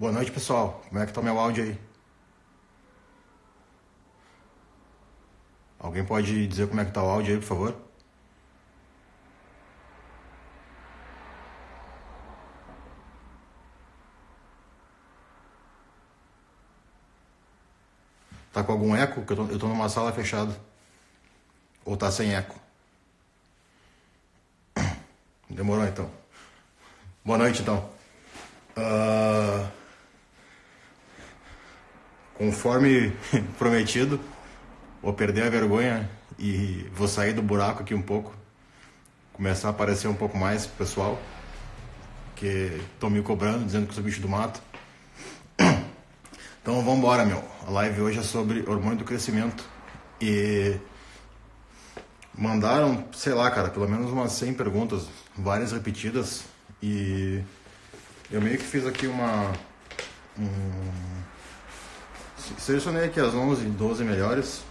Boa noite, pessoal. Como é que tá meu áudio aí? Alguém pode dizer como é que tá o áudio aí, por favor? Tá com algum eco? Eu tô, eu tô numa sala fechada. Ou tá sem eco? Demorou então. Boa noite então. Uh, conforme prometido, vou perder a vergonha e vou sair do buraco aqui um pouco. Começar a aparecer um pouco mais pessoal. Que estão me cobrando, dizendo que sou bicho do mato. Então vamos embora, meu. A live hoje é sobre hormônio do crescimento. E mandaram, sei lá, cara, pelo menos umas 100 perguntas, várias repetidas. E eu meio que fiz aqui uma. Um, selecionei aqui as 11, 12 melhores.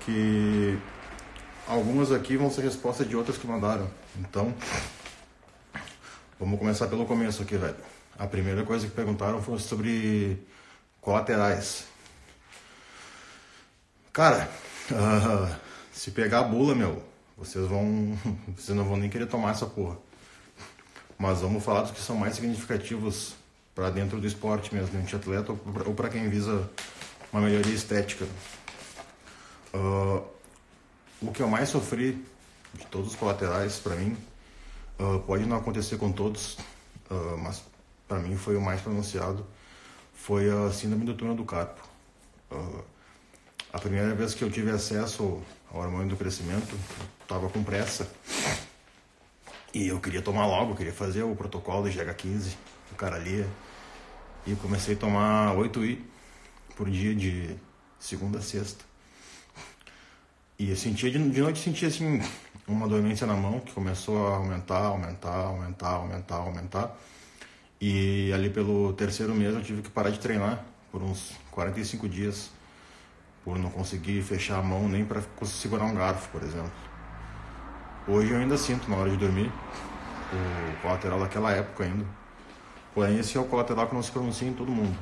Que algumas aqui vão ser resposta de outras que mandaram. Então, vamos começar pelo começo aqui, velho. A primeira coisa que perguntaram foi sobre colaterais. Cara, uh, se pegar a bula, meu, vocês vão. Vocês não vão nem querer tomar essa porra. Mas vamos falar dos que são mais significativos para dentro do esporte mesmo, de atleta ou para quem visa uma melhoria estética. Uh, o que eu mais sofri de todos os colaterais, para mim, uh, pode não acontecer com todos, uh, mas para mim foi o mais pronunciado foi a síndrome do túnel do carpo. A primeira vez que eu tive acesso ao hormônio do crescimento, estava com pressa e eu queria tomar logo, queria fazer o protocolo do GH15, o cara ali. E comecei a tomar 8I por dia de segunda a sexta. E eu sentia, de, de noite sentia assim, uma dormência na mão que começou a aumentar, aumentar, aumentar, aumentar, aumentar. E ali pelo terceiro mês eu tive que parar de treinar por uns 45 dias, por não conseguir fechar a mão nem para segurar um garfo, por exemplo. Hoje eu ainda sinto na hora de dormir o colateral daquela época ainda. Porém, esse é o colateral que não se pronuncia em todo mundo.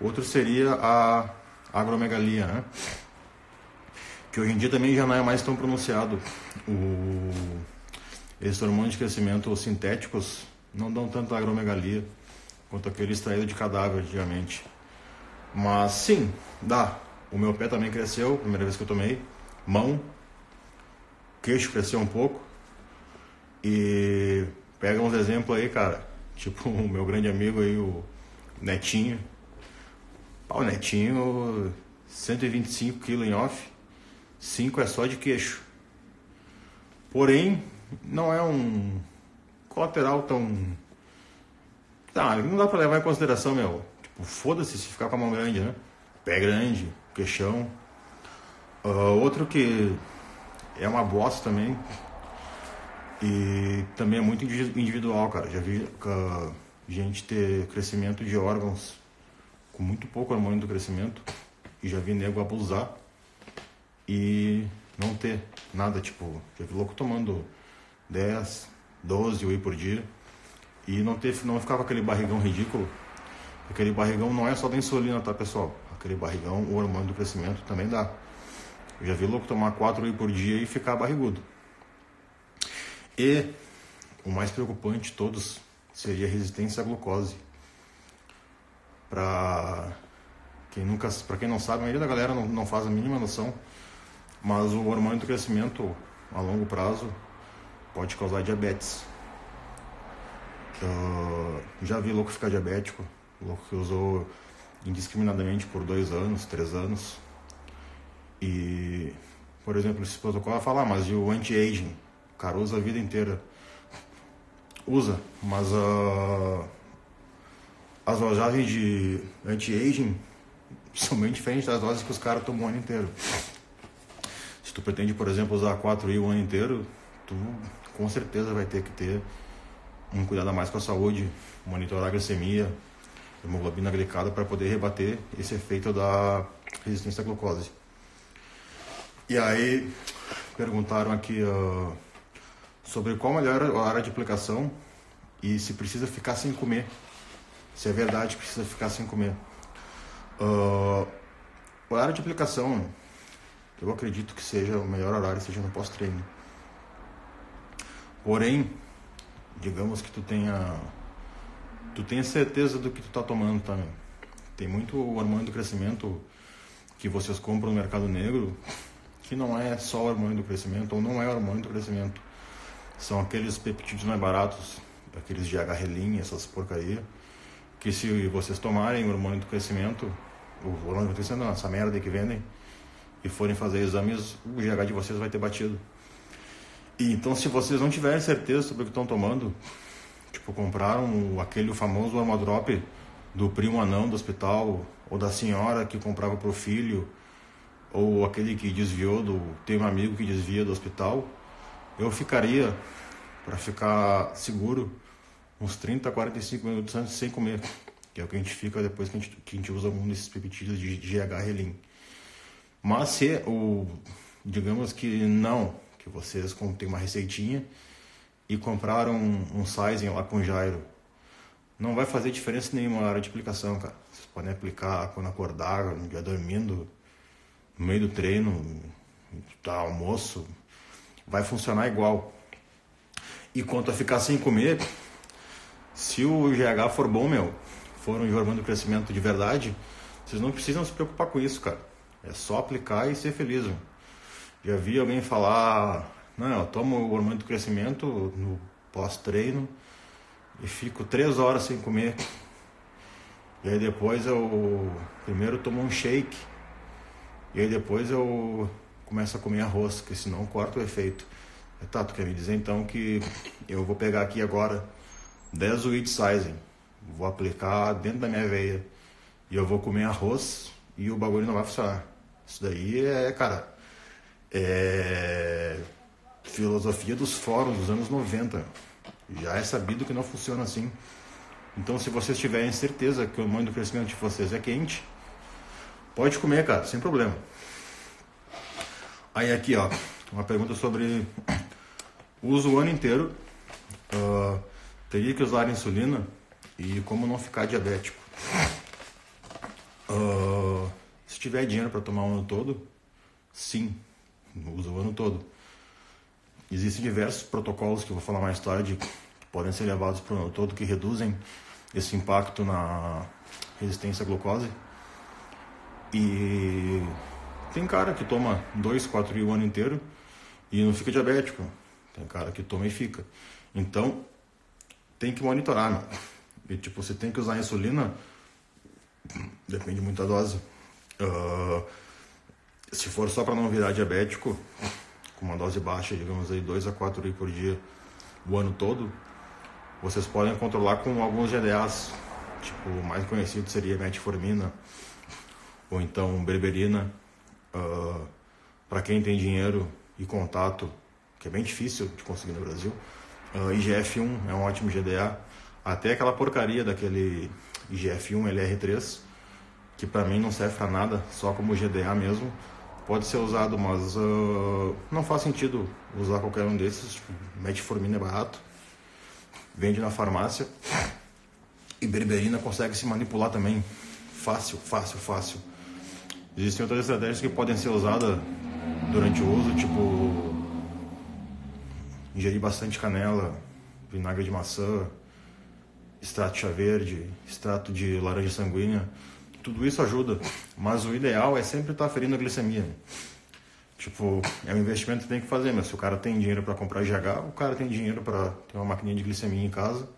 Outro seria a agromegalia, né? que hoje em dia também já não é mais tão pronunciado. O... Esses hormônios de crescimento sintéticos não dão tanta agromegalia quanto aquele extraído de cadáver antigamente. Mas sim, dá. O meu pé também cresceu, primeira vez que eu tomei. Mão, queixo cresceu um pouco. E pega uns exemplos aí, cara. Tipo o meu grande amigo aí, o Netinho. Pau, Netinho, 125 kg em off. 5 é só de queixo. Porém, não é um colateral tão. Tá, não dá pra levar em consideração, meu. Tipo, foda-se se ficar com a mão grande, né? Pé grande, queixão. Uh, outro que é uma bosta também. E também é muito individual, cara. Já vi uh, gente ter crescimento de órgãos com muito pouco hormônio do crescimento. E já vi nego abusar e não ter nada, tipo, já vi louco tomando 10, 12 whey por dia. E não, teve, não ficava aquele barrigão ridículo. Aquele barrigão não é só da insulina, tá pessoal? Aquele barrigão, o hormônio do crescimento também dá. Eu já vi louco tomar 4 whey por dia e ficar barrigudo. E o mais preocupante de todos seria a resistência à glucose. Para quem nunca, para quem não sabe, a maioria da galera não, não faz a mínima noção, mas o hormônio do crescimento a longo prazo pode causar diabetes. Uh, já vi louco ficar diabético, louco que usou indiscriminadamente por dois anos, três anos. E, por exemplo, esse protocolo vai falar, mas e o anti-aging? Cara usa a vida inteira. Usa, mas uh, as dosagens de anti-aging são bem diferentes das doses que os caras tomam o ano inteiro. Se tu pretende, por exemplo, usar 4I o ano inteiro, tu com certeza vai ter que ter um cuidado a mais com a saúde, monitorar a glicemia, hemoglobina glicada para poder rebater esse efeito da resistência à glucose. E aí perguntaram aqui uh, sobre qual melhor hora de aplicação e se precisa ficar sem comer se é verdade precisa ficar sem comer. Uh, horário de aplicação, eu acredito que seja o melhor horário, seja no pós-treino. Porém, digamos que tu tenha tu tenha certeza do que tu tá tomando, tá? Tem muito hormônio do crescimento que vocês compram no mercado negro que não é só hormônio do crescimento ou não é hormônio do crescimento. São aqueles peptídeos mais baratos, aqueles de H-relin, essas porcaria, que se vocês tomarem o hormônio do crescimento, o hormônio do crescimento não, essa merda que vendem, e forem fazer exames, o GH de vocês vai ter batido. E então se vocês não tiverem certeza sobre o que estão tomando, tipo, compraram aquele famoso Armadrop do primo anão do hospital, ou da senhora que comprava para o filho, ou aquele que desviou do. Tem um amigo que desvia do hospital, eu ficaria, para ficar seguro, uns 30, 45 minutos antes sem comer, que é o que a gente fica depois que a gente, que a gente usa algum desses peptídeos de GH Relin. Mas se o. Digamos que não, que vocês têm uma receitinha e compraram um, um sizing lá com Jairo não vai fazer diferença nenhuma na hora de aplicação, cara. Vocês podem aplicar quando acordar, no dia dormindo, no meio do treino, tá, almoço, vai funcionar igual. E quanto a ficar sem comer, se o GH for bom, meu, for um hormônio do crescimento de verdade, vocês não precisam se preocupar com isso, cara. É só aplicar e ser feliz. Meu. Já vi alguém falar, não, eu tomo o hormônio do crescimento no pós-treino e fico três horas sem comer. E aí depois eu primeiro tomo um shake. E aí depois eu começo a comer arroz, que senão corta o efeito. Tá, tu quer me dizer então que eu vou pegar aqui agora 10 wheat sizing, vou aplicar dentro da minha veia e eu vou comer arroz e o bagulho não vai funcionar. Isso daí é, cara, é filosofia dos fóruns dos anos 90. Já é sabido que não funciona assim. Então, se vocês tiverem certeza que o hormônio do crescimento de vocês é quente, pode comer, cara, sem problema. Aí aqui, ó, uma pergunta sobre uso o ano inteiro. Uh, teria que usar insulina e como não ficar diabético. Uh, se tiver dinheiro para tomar o ano todo, sim, usa o ano todo. Existem diversos protocolos que eu vou falar mais tarde que podem ser levados para o ano todo que reduzem esse impacto na resistência à glucose. E tem cara que toma 2, 4 o ano inteiro e não fica diabético. Tem cara que toma e fica. Então, tem que monitorar, meu. E, tipo, você tem que usar insulina, depende muito da dose. Uh, se for só para não virar diabético, com uma dose baixa, digamos aí 2 a 4 litros por dia o ano todo, vocês podem controlar com alguns GDAs, tipo, o mais conhecido seria metformina ou então berberina. Uh, ah, para quem tem dinheiro e contato, que é bem difícil de conseguir no Brasil, uh, ah, IGF-1 é um ótimo GDA. Até aquela porcaria daquele IGF-1 LR3, que para mim não serve para nada, só como GDA mesmo pode ser usado, mas uh, não faz sentido usar qualquer um desses. Tipo, metformina é barato, vende na farmácia. E berberina consegue se manipular também. Fácil, fácil, fácil. Existem outras estratégias que podem ser usadas durante o uso, tipo ingerir bastante canela, vinagre de maçã, extrato de chá verde, extrato de laranja sanguínea tudo isso ajuda, mas o ideal é sempre estar ferindo a glicemia. Tipo, é um investimento que tem que fazer, mas se o cara tem dinheiro para comprar GH, o cara tem dinheiro para ter uma maquininha de glicemia em casa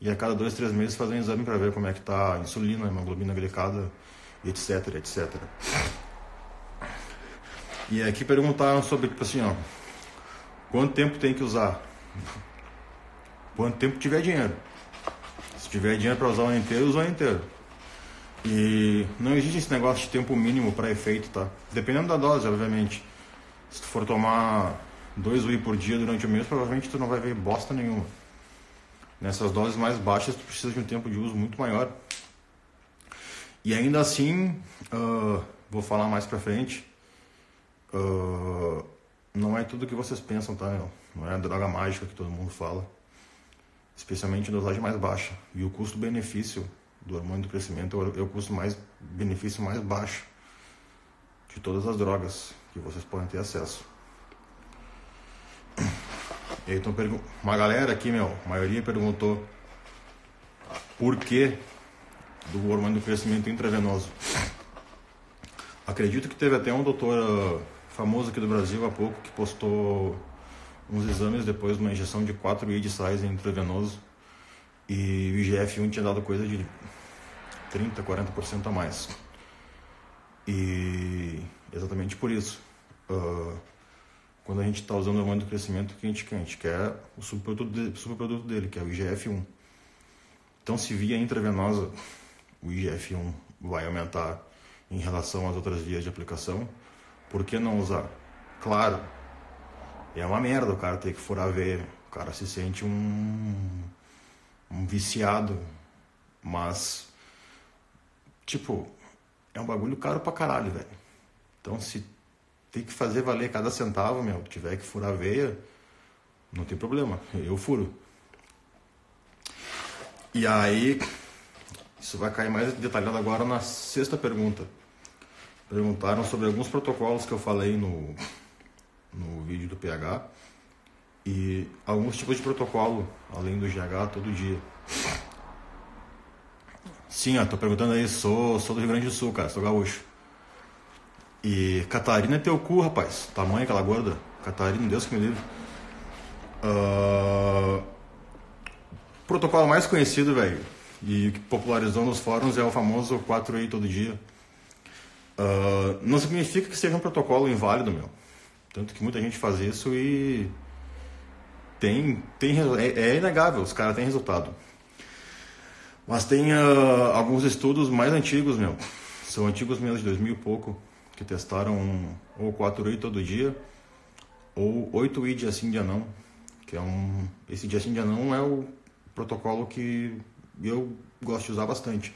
e a cada dois, três meses fazer um exame para ver como é que tá a insulina, a hemoglobina glicada, etc, etc. E aqui perguntaram sobre, tipo assim, ó, quanto tempo tem que usar? Quanto tempo tiver dinheiro. Se tiver dinheiro para usar o ano inteiro, usa o ano inteiro. E não existe esse negócio de tempo mínimo para efeito, tá? Dependendo da dose, obviamente. Se tu for tomar dois UI por dia durante o mês, provavelmente tu não vai ver bosta nenhuma. Nessas doses mais baixas, tu precisa de um tempo de uso muito maior. E ainda assim, uh, vou falar mais pra frente, uh, não é tudo que vocês pensam, tá? Não é a droga mágica que todo mundo fala. Especialmente em dosagem mais baixa. E o custo-benefício do hormônio do crescimento é o custo mais benefício mais baixo de todas as drogas que vocês podem ter acesso. E aí, então, uma galera aqui, meu, a maioria perguntou por que do hormônio do crescimento intravenoso. Acredito que teve até um doutor uh, famoso aqui do Brasil há pouco que postou uns exames depois de uma injeção de 4 IDSAIs intravenoso e o IGF-1 tinha dado coisa de 30, 40% a mais. E exatamente por isso. Uh, quando a gente está usando o hormônio do crescimento, que a gente quer? A gente quer o subproduto, subproduto dele, que é o IGF-1. Então, se via intravenosa, o IGF-1 vai aumentar em relação às outras vias de aplicação. Por que não usar? Claro, é uma merda o cara ter que furar a veia. O cara se sente um, um viciado. Mas, tipo, é um bagulho caro pra caralho, velho. Então, se tem que fazer valer cada centavo, meu. Tiver que furar a veia, não tem problema, eu furo. E aí, isso vai cair mais detalhado agora na sexta pergunta. Perguntaram sobre alguns protocolos que eu falei no, no vídeo do PH e alguns tipos de protocolo, além do GH, todo dia. Sim, ó, tô perguntando aí, sou, sou do Rio Grande do Sul, cara, sou gaúcho. E Catarina é teu cu, rapaz. Tamanho aquela gorda. Catarina, Deus que me livre. Uh... Protocolo mais conhecido, velho, e que popularizou nos fóruns é o famoso 4i todo dia. Uh... Não significa que seja um protocolo inválido, meu. Tanto que muita gente faz isso e tem, tem é, é inegável, os caras têm resultado. Mas tem uh, alguns estudos mais antigos, meu. São antigos mesmo, de 2000 e pouco, que testaram ou 4i todo dia ou 8i dia sim dia não, que é um esse dia sim dia não é o protocolo que eu gosto de usar bastante.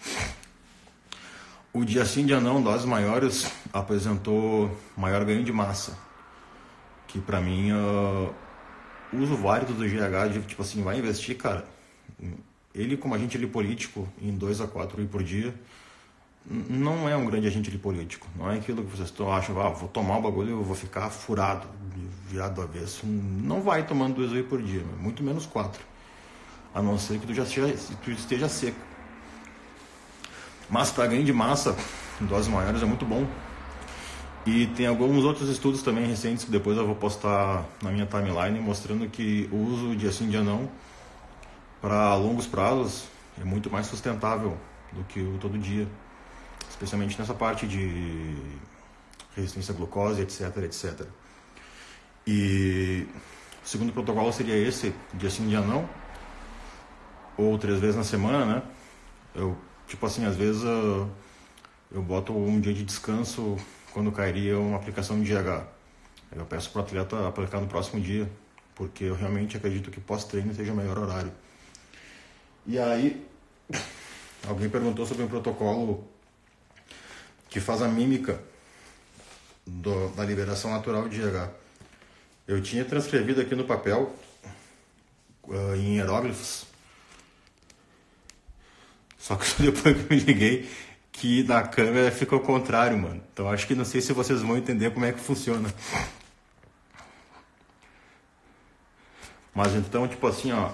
O dia sim dia não, doses maiores, apresentou maior ganho de massa, que para mim uh, uso válido do GH de tipo assim, vai investir, cara. Ele como agente ali político em 2 a 4 i por dia, não é um grande agente político. Não é aquilo que vocês acham, ah, vou tomar o bagulho e vou ficar furado, virado do avesso. Não vai tomando dois whey por dia, muito menos quatro. A não ser que tu já esteja, tu esteja seco. Mas para ganho de massa, em doses maiores é muito bom. E tem alguns outros estudos também recentes que depois eu vou postar na minha timeline mostrando que o uso de assim dia não para longos prazos é muito mais sustentável do que o todo dia especialmente nessa parte de resistência à glucose, etc, etc. E o segundo protocolo seria esse, dia sim, dia não, ou três vezes na semana, né? Eu, tipo assim, às vezes eu, eu boto um dia de descanso quando cairia uma aplicação de GH. Eu peço para o atleta aplicar no próximo dia, porque eu realmente acredito que pós-treino seja o melhor horário. E aí, alguém perguntou sobre um protocolo que faz a mímica do, da liberação natural de GH. Eu tinha transcrevido aqui no papel, uh, em hieróglifos, só que depois que eu me liguei, que na câmera fica ao contrário, mano. Então acho que não sei se vocês vão entender como é que funciona. Mas então, tipo assim, ó,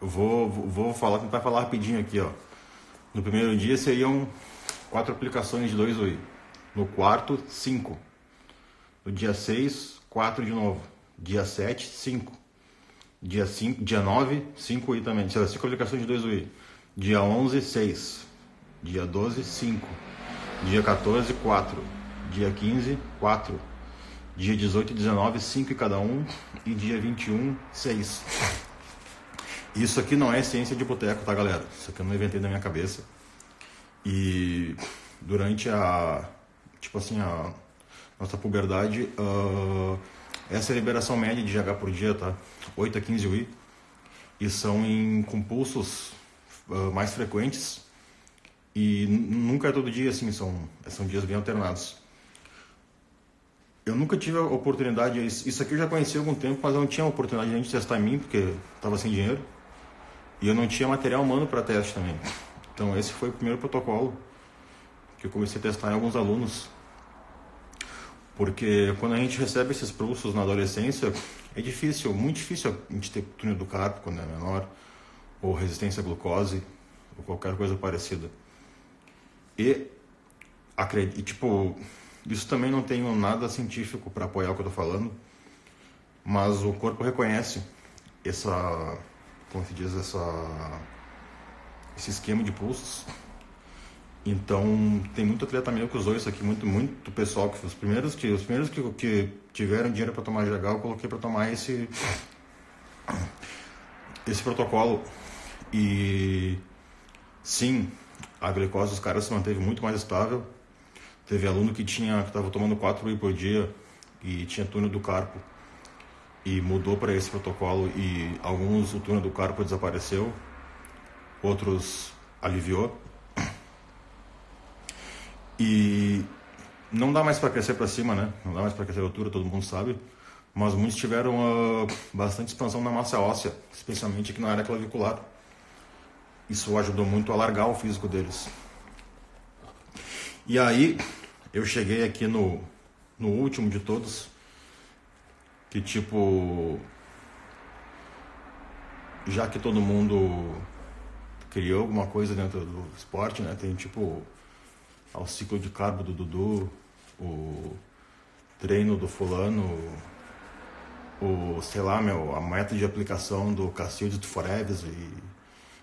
eu vou, vou falar, tentar falar rapidinho aqui, ó. No primeiro dia seriam quatro aplicações de 2 UI. No quarto, 5. No dia 6, 4 de novo. Dia 7, 5. Dia, 5, dia 9, 5 UI também. Será 5 aplicações de 2 UI. Dia 11, 6. Dia 12, 5. Dia 14, 4. Dia 15, 4. Dia 18 e 19, 5 em cada um. E dia 21, 6. Isso aqui não é ciência de boteco, tá, galera? Isso aqui eu não inventei na minha cabeça. E durante a, tipo assim, a nossa puberdade, uh, essa é a liberação média de GH por dia, tá? 8 a 15 UI. E são em compulsos uh, mais frequentes. E nunca é todo dia assim, são, são dias bem alternados. Eu nunca tive a oportunidade, isso aqui eu já conheci há algum tempo, mas eu não tinha a oportunidade de testar em mim, porque estava sem dinheiro. E eu não tinha material humano para teste também. Então esse foi o primeiro protocolo que eu comecei a testar em alguns alunos. Porque quando a gente recebe esses pulsos na adolescência, é difícil, muito difícil a gente ter túnel do carpo quando é menor, ou resistência à glucose, ou qualquer coisa parecida. E, acredito, tipo, isso também não tenho nada científico para apoiar o que eu estou falando, mas o corpo reconhece essa, como se diz, essa, esse esquema de pulsos então, tem muito atleta meu que usou isso aqui, muito, muito pessoal, que os primeiros que, os primeiros que, que tiveram dinheiro para tomar GH, eu coloquei para tomar esse, esse protocolo. E sim, a glicose dos caras se manteve muito mais estável. Teve aluno que tinha que estava tomando 4 mil por dia e tinha túnel do carpo e mudou para esse protocolo e alguns o túnel do carpo desapareceu, outros aliviou. E não dá mais para crescer para cima, né? Não dá mais para crescer a altura, todo mundo sabe. Mas muitos tiveram uh, bastante expansão na massa óssea, especialmente aqui na área clavicular. Isso ajudou muito a alargar o físico deles. E aí, eu cheguei aqui no, no último de todos, que tipo. Já que todo mundo criou alguma coisa dentro do esporte, né? Tem tipo ao ciclo de carbo do Dudu, o treino do fulano, o, sei lá, meu, a meta de aplicação do Cacildes do Foreves e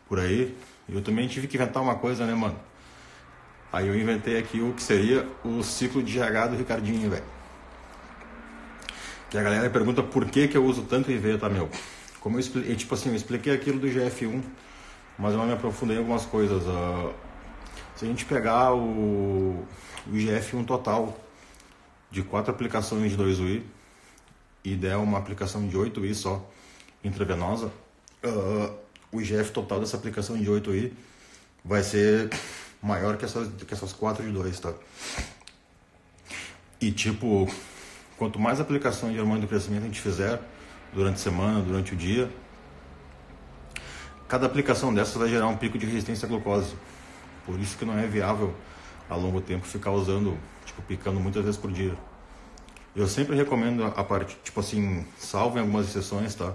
por aí. Eu também tive que inventar uma coisa, né, mano? Aí eu inventei aqui o que seria o ciclo de GH do Ricardinho, velho. Que a galera pergunta por que, que eu uso tanto IV, tá, meu? Como eu expliquei, tipo assim, eu expliquei aquilo do GF1, mas eu não me aprofundei em algumas coisas. Uh, se a gente pegar o, o IGF-1 total de quatro aplicações de 2UI e der uma aplicação de 8UI só intravenosa, uh, o IGF total dessa aplicação de 8UI vai ser maior que essas, que essas 4 de 2, tá? E tipo, quanto mais aplicações de hormônio do crescimento a gente fizer durante a semana, durante o dia, cada aplicação dessas vai gerar um pico de resistência à glucose. Por isso que não é viável a longo tempo ficar usando, tipo, picando muitas vezes por dia. Eu sempre recomendo a parte, tipo assim, salvo em algumas exceções, tá?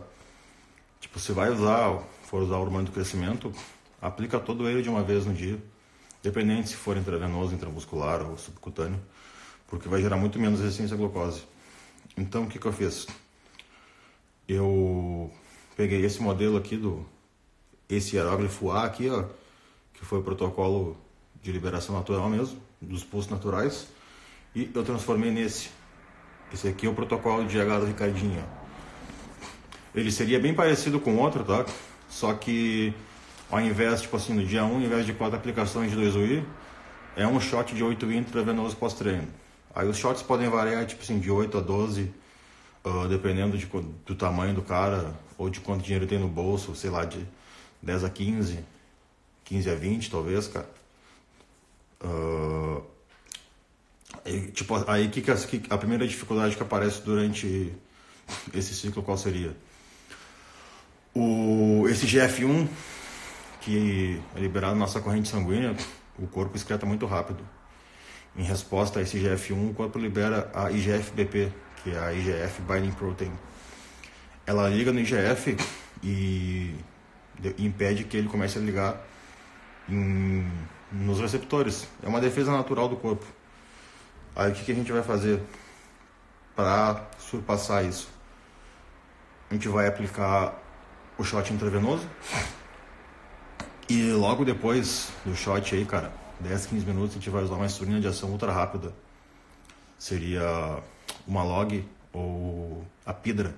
Tipo, se vai usar, for usar o hormônio do crescimento, aplica todo ele de uma vez no dia, dependente se for intravenoso, intramuscular ou subcutâneo, porque vai gerar muito menos resistência à glucose. Então, o que que eu fiz? Eu peguei esse modelo aqui do esse hieróglifo A aqui, ó, que foi o protocolo de liberação natural mesmo, dos pulsos naturais, e eu transformei nesse. Esse aqui é o protocolo de do Ricardinho. Ele seria bem parecido com o outro, tá? Só que ao invés, tipo assim, no dia 1, ao invés de quatro aplicações de 2 UI, é um shot de 8 UI intravenoso pós-treino. Aí os shots podem variar, tipo assim, de 8 a 12, uh, ah, dependendo de, do tamanho do cara, ou de quanto dinheiro tem no bolso, sei lá, de 10 a 15. 15 a 20, talvez, cara. Uh, e, tipo, aí que, que, a primeira dificuldade que aparece durante esse ciclo qual seria? O, esse GF1, que é liberado na nossa corrente sanguínea, o corpo excreta muito rápido. Em resposta a esse GF1, o corpo libera a IGF-BP, que é a IGF Binding Protein. Ela liga no IGF e impede que ele comece a ligar em, nos receptores. É uma defesa natural do corpo. Aí o que, que a gente vai fazer para surpassar isso? A gente vai aplicar o shot intravenoso e logo depois do shot aí, cara, 10, 15 minutos a gente vai usar uma insulina de ação ultra rápida. Seria uma log ou a pidra.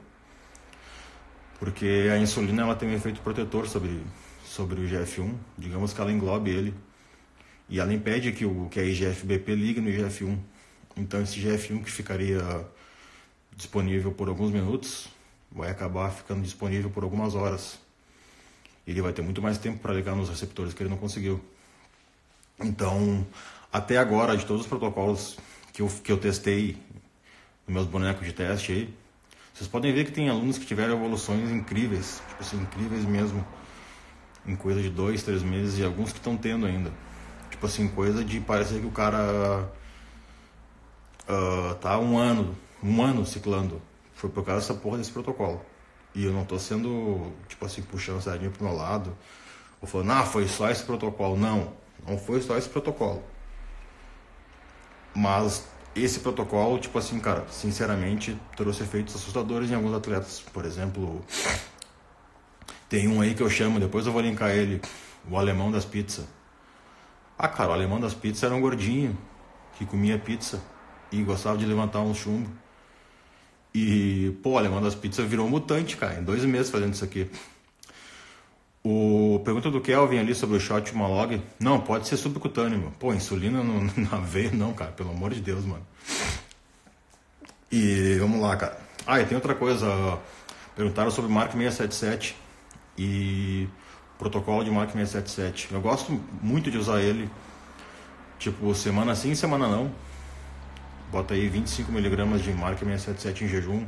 Porque a insulina ela tem um efeito protetor sobre sobre o IGF-1, digamos que ela englobe ele, e ela impede que, o, que a IGF-BP ligue no IGF-1. Então esse IGF-1 que ficaria disponível por alguns minutos, vai acabar ficando disponível por algumas horas. Ele vai ter muito mais tempo para ligar nos receptores que ele não conseguiu. Então, até agora, de todos os protocolos que eu, que eu testei nos meus bonecos de teste aí, vocês podem ver que tem alunos que tiveram evoluções incríveis, tipo assim, incríveis mesmo em coisa de dois, três meses e alguns que estão tendo ainda. Tipo assim, coisa de parecer que o cara uh, tá um ano, um ano ciclando. Foi por causa dessa porra desse protocolo. E eu não tô sendo, tipo assim, puxando a sardinha pro meu lado. Ou falando, ah, foi só esse protocolo. Não, não foi só esse protocolo. Mas esse protocolo, tipo assim, cara, sinceramente, trouxe efeitos assustadores em alguns atletas. Por exemplo, tem um aí que eu chamo, depois eu vou linkar ele, o alemão das pizzas. Ah, cara, o alemão das pizzas era um gordinho que comia pizza e gostava de levantar um chumbo. E, pô, o alemão das pizzas virou mutante, cara, em dois meses fazendo isso aqui. O pergunta do Kelvin ali sobre o shot Malog. Não, pode ser subcutâneo, meu. Pô, insulina no, na veia não, cara. Pelo amor de Deus, mano. E vamos lá, cara. Ah, e tem outra coisa. Perguntaram sobre o Mark 677 e protocolo de Mark 677. Eu gosto muito de usar ele. Tipo, semana sim, semana não. Bota aí 25mg de Mark 677 em jejum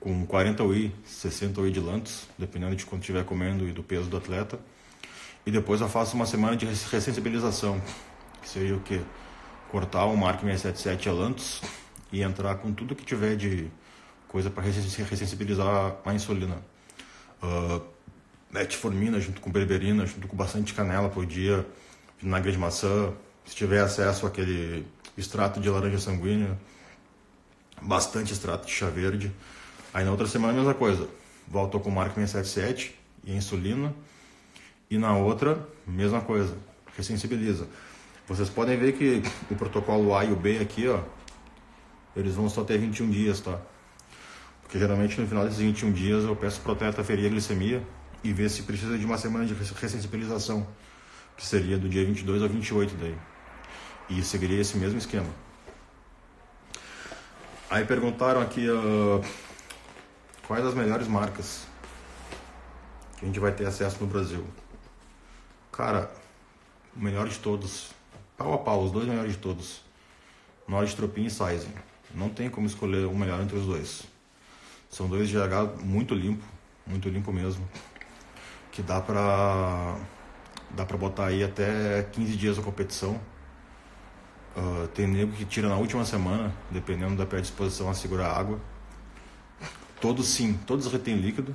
com 40 UI, 60 UI de lantos, dependendo de quanto estiver comendo e do peso do atleta. E depois eu faço uma semana de ressensibilização, que seria o que? Cortar o Mark 677 a lantos e entrar com tudo que tiver de coisa para ressensibilizar a insulina. Uh, metformina junto com berberina, junto com bastante canela por dia, vinagre de maçã, se tiver acesso àquele extrato de laranja sanguínea, bastante extrato de chá verde. Aí na outra semana a mesma coisa. Voltou com Mark 677 e insulina. E na outra, mesma coisa. Ressensibiliza. Vocês podem ver que o protocolo A e o B aqui, ó, eles vão só ter 21 dias, tá? Porque geralmente no final desses 21 dias eu peço pro atleta ferir a glicemia e ver se precisa de uma semana de ressensibilização, que seria do dia 22 ao 28 daí. E seguiria esse mesmo esquema. Aí perguntaram aqui, uh, quais as melhores marcas que a gente vai ter acesso no Brasil. Cara, o melhor de todos, pau a pau, os dois melhores de todos, Nord Tropin e Sizen. Não tem como escolher o melhor entre os dois. São dois GH muito limpo, muito limpo mesmo, que dá pra dá pra botar aí até 15 dias da competição. Uh, tem nego que tira na última semana, dependendo da predisposição a segurar água. Todos sim, todos retêm líquido,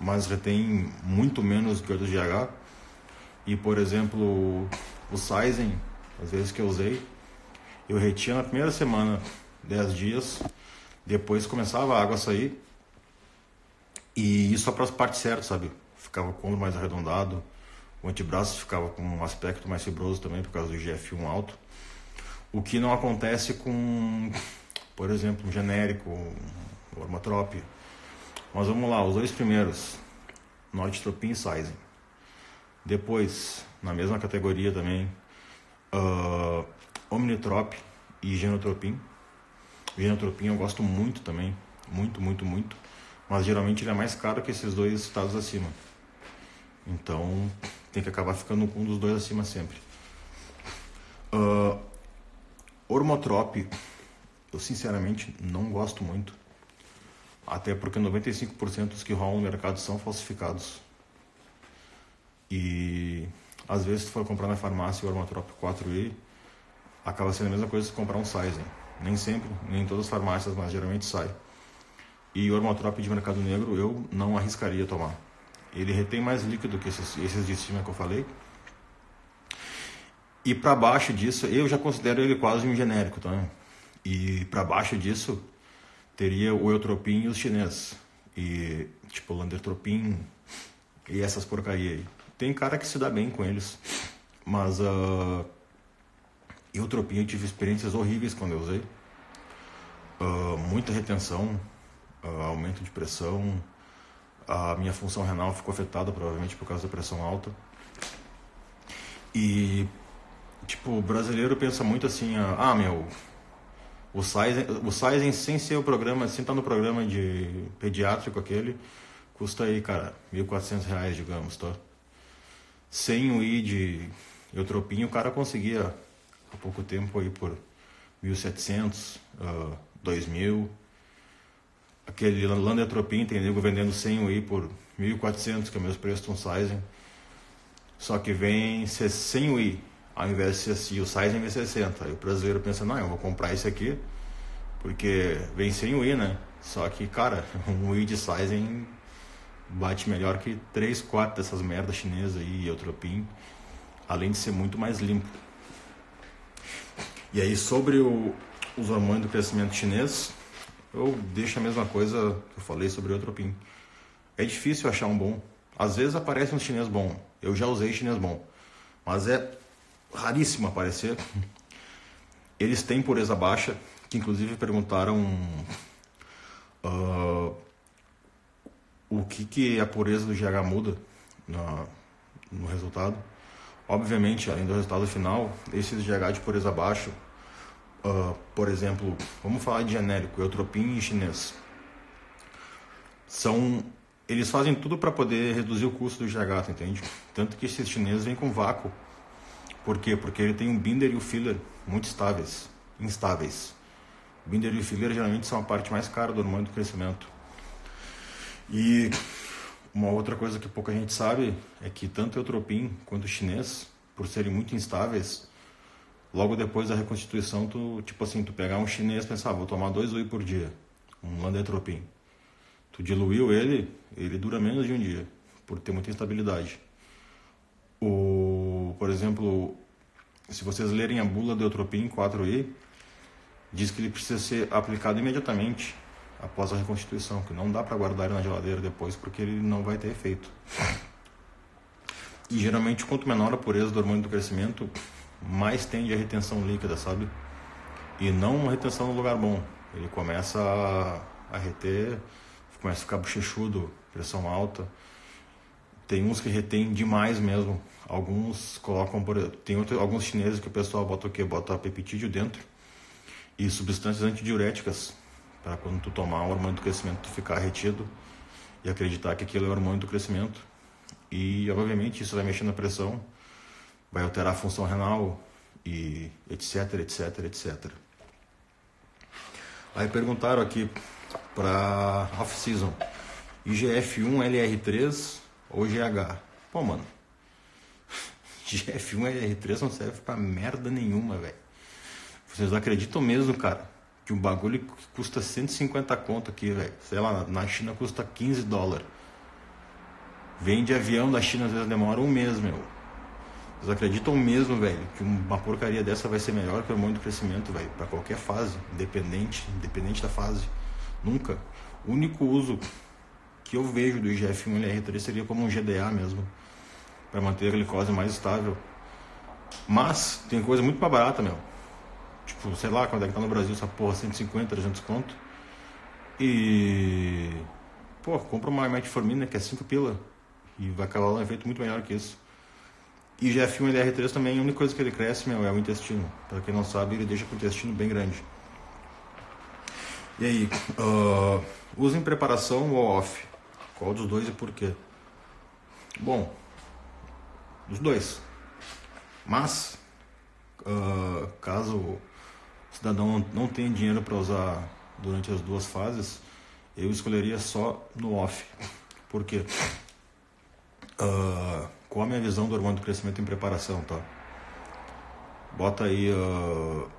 mas retêm muito menos que o do GH. E por exemplo, o Sizen, às vezes que eu usei, eu retinha na primeira semana 10 dias, depois começava a água a sair. E isso só para as partes certas, sabe? Ficava com o ombro mais arredondado, o antebraço ficava com um aspecto mais fibroso também por causa do GF1 alto. O que não acontece com, por exemplo, um genérico, um Ormatrop, mas vamos lá, os dois primeiros, Nordstropin e Sizen. Depois, na mesma categoria também, uh, Omnitrop e Genotropin. Genotropin eu gosto muito também, muito, muito, muito. Mas geralmente ele é mais caro que esses dois estados acima. Então tem que acabar ficando com um dos dois acima sempre. Uh, Ormotrop, eu sinceramente não gosto muito. Até porque 95% dos que rolam no mercado são falsificados. E às vezes se for comprar na farmácia o Armatrop 4i, acaba sendo a mesma coisa que comprar um Sizen. Nem sempre, nem em todas as farmácias, mas geralmente sai. E o de mercado negro eu não arriscaria tomar. Ele retém mais líquido que esses, esses de cima que eu falei. E para baixo disso, eu já considero ele quase um genérico, tá? E para baixo disso, teria o Eutropin e os chineses. E, tipo, Landertropin e essas porcaria aí. Tem cara que se dá bem com eles, mas uh, Eutropin eu tive experiências horríveis quando eu usei. Uh, muita retenção, uh, aumento de pressão, a minha função renal ficou afetada provavelmente por causa da pressão alta. E, tipo, o brasileiro pensa muito assim, ah, meu, o Sizen, o sem ser o programa, sem estar no programa de pediátrico aquele, custa aí, cara, R$ 1.400, digamos, tá? Sem o I de Eutropinho, o cara conseguia há pouco tempo aí por 1.700, uh, 2.000. Aquele Landetropin, tem nego vendendo sem o I por 1.400, que é o mesmo preço de um Sizen. Só que vem ser sem o I, ao invés de assim, o size vem 60. Aí o brasileiro pensa, não, eu vou comprar esse aqui, porque vem sem o I, né? Só que, cara, um I de size bate melhor que 3, 4 dessas merdas chinesas aí Eutropin, além de ser muito mais limpo. E aí sobre o, os hormônios do crescimento chinês, eu deixo a mesma coisa que eu falei sobre o Eutropin. É difícil achar um bom. Às vezes aparece um chinês bom. Eu já usei chinês bom. Mas é raríssimo aparecer. Eles têm pureza baixa, que inclusive perguntaram uh, o que, que a pureza do GH muda no, no resultado. Obviamente, além do resultado final, esses GH de pureza baixa, uh, por exemplo, vamos falar de genérico, eutropin e chinês, são eles fazem tudo para poder reduzir o custo do GH, entende? Tanto que esses chineses vêm com vácuo. Por quê? Porque ele tem um binder e o filler muito estáveis, instáveis. O binder e o filler geralmente são a parte mais cara do hormônio do crescimento. E uma outra coisa que pouca gente sabe é que tanto o Eutropin quanto o chinês, por serem muito instáveis, logo depois da reconstituição, tu, tipo assim, tu pegar um chinês e pensar, ah, vou tomar dois whey por dia, um Landetropin. Tu diluiu ele, ele dura menos de um dia, por ter muita instabilidade. O, por exemplo, se vocês lerem a bula do Eutropin 4i, diz que ele precisa ser aplicado imediatamente após a reconstituição, que não dá para guardar ele na geladeira depois porque ele não vai ter efeito. E geralmente quanto menor a pureza do hormônio do crescimento, mais tende a retenção líquida, sabe? E não uma retenção no lugar bom. Ele começa a, a reter, começa a ficar bochechudo, pressão alta. Tem uns que retém demais mesmo. Alguns colocam por tem outro, alguns chineses que o pessoal bota o quê? Bota peptídeo dentro e substâncias antidiuréticas para quando tu tomar o hormônio do crescimento tu ficar retido e acreditar que aquilo é o hormônio do crescimento. E obviamente isso vai mexer na pressão, vai alterar a função renal e etc, etc, etc. Aí perguntaram aqui para off-season, IGF-1 LR3 ou GH? Pô, mano, GF1 LR3 não serve pra merda nenhuma, velho. Vocês acreditam mesmo, cara, que um bagulho que custa 150 conto aqui, velho, sei lá, na China custa 15 dólares. Vem de avião da China, às vezes demora um mês, meu. Vocês acreditam mesmo, velho, que uma porcaria dessa vai ser melhor que o hormônio do crescimento, velho, para qualquer fase, independente, independente da fase. Nunca. O único uso que eu vejo do IGF-1 LR3 seria como um GDA mesmo, para manter a glicose mais estável. Mas tem coisa muito mais barata, meu. Tipo, sei lá, quando é que tá no Brasil essa porra, 150, 300 conto. E. Pô, compra uma metformina que é 5 pila. E vai acabar um efeito muito melhor que isso. E GF1 LR3 também, a única coisa que ele cresce, meu, é o intestino. Para quem não sabe, ele deixa o intestino bem grande. E aí, uh, usa em preparação ou off? Qual dos dois e por quê? Bom, dos dois. Mas, uh, caso o cidadão não tenha dinheiro para usar durante as duas fases, eu escolheria só no off. Por quê? Uh, qual a minha visão do hormônio do crescimento em preparação, tá? Bota aí uh,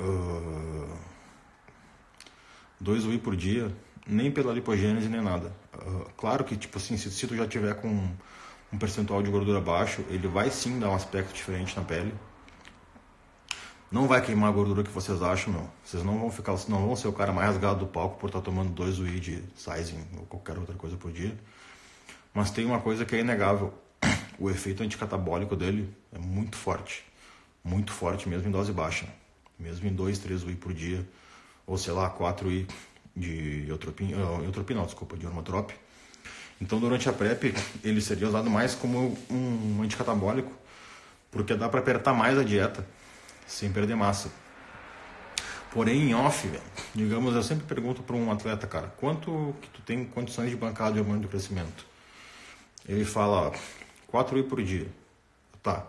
uh, dois UI por dia, nem pela lipogênese nem nada. Uh, claro que tipo assim, se, se tu já tiver com um percentual de gordura baixo, ele vai sim dar um aspecto diferente na pele. Não vai queimar a gordura que vocês acham, não. Vocês não vão ficar, não vão ser o cara mais rasgado do palco por estar tomando dois de sizing ou qualquer outra coisa por dia. Mas tem uma coisa que é inegável. O efeito anticatabólico dele é muito forte. Muito forte mesmo em dose baixa. Mesmo em 2, 3 UI por dia. Ou sei lá, 4 UI de eutropina, uh, eutropina, desculpa, de hormotrop. Então, durante a PrEP, ele seria usado mais como um anticatabólico, porque dá para apertar mais a dieta sem perder massa. Porém, em off, digamos, eu sempre pergunto para um atleta, cara, quanto que tu tem condições de bancar de hormônio do crescimento? Ele fala, 4 I por dia. Tá,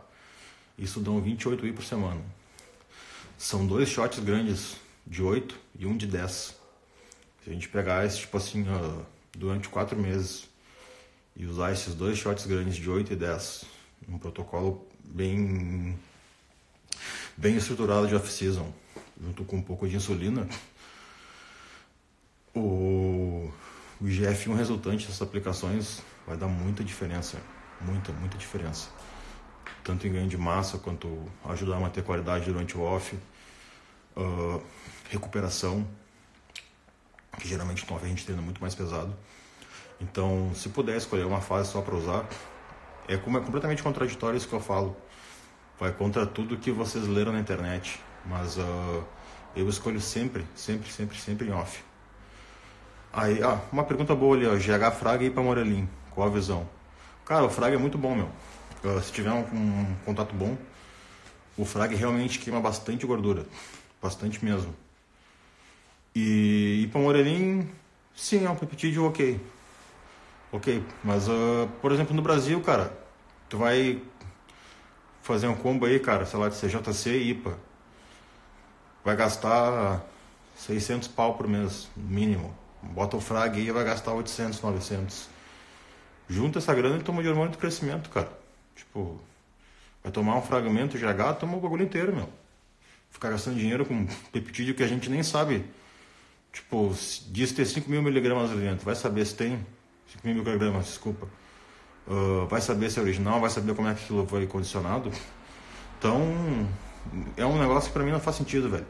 isso dão 28 I por semana. São dois shots grandes de 8 e um de 10. Se a gente pegar esse, tipo assim, uh, durante 4 meses e usar esses dois shots grandes de 8 e 10, um protocolo bem bem estruturado de off-season, junto com um pouco de insulina, o, o IGF-1 resultante dessas aplicações vai dar muita diferença, muita, muita diferença. Tanto em ganho de massa quanto ajudar a manter qualidade durante o off, uh, recuperação, que geralmente no off a gente treina muito mais pesado. Então, se puder escolher uma fase só para usar, é, é completamente contraditório isso que eu falo. Vai contra tudo que vocês leram na internet. Mas uh, eu escolho sempre, sempre, sempre, sempre em off. Aí, ah, uma pergunta boa ali, ó. GH Fraga e para Morelim. Qual a visão? Cara, o Fraga é muito bom, meu. Uh, se tiver um, um, contato bom, o Fraga realmente queima bastante gordura. Bastante mesmo. E, e para Morelim, sim, é um peptídeo ok. Ok, mas, uh, por exemplo, no Brasil, cara, tu vai fazer um combo aí, cara, sei lá, de CJC e IPA. Vai gastar 600 pau por mês, mínimo. Bota o frag aí vai gastar 800, 900. Junta essa grana e toma de hormônio de crescimento, cara. Tipo, vai tomar um fragmento GH, toma o bagulho inteiro, meu. Ficar gastando dinheiro com peptídeo que a gente nem sabe. Tipo, diz ter 5 mil miligramas ali dentro. Vai saber se tem 5 mil microgramas, desculpa. Uh, vai saber se é original, vai saber como é que aquilo foi condicionado. Então, é um negócio que pra mim não faz sentido, velho.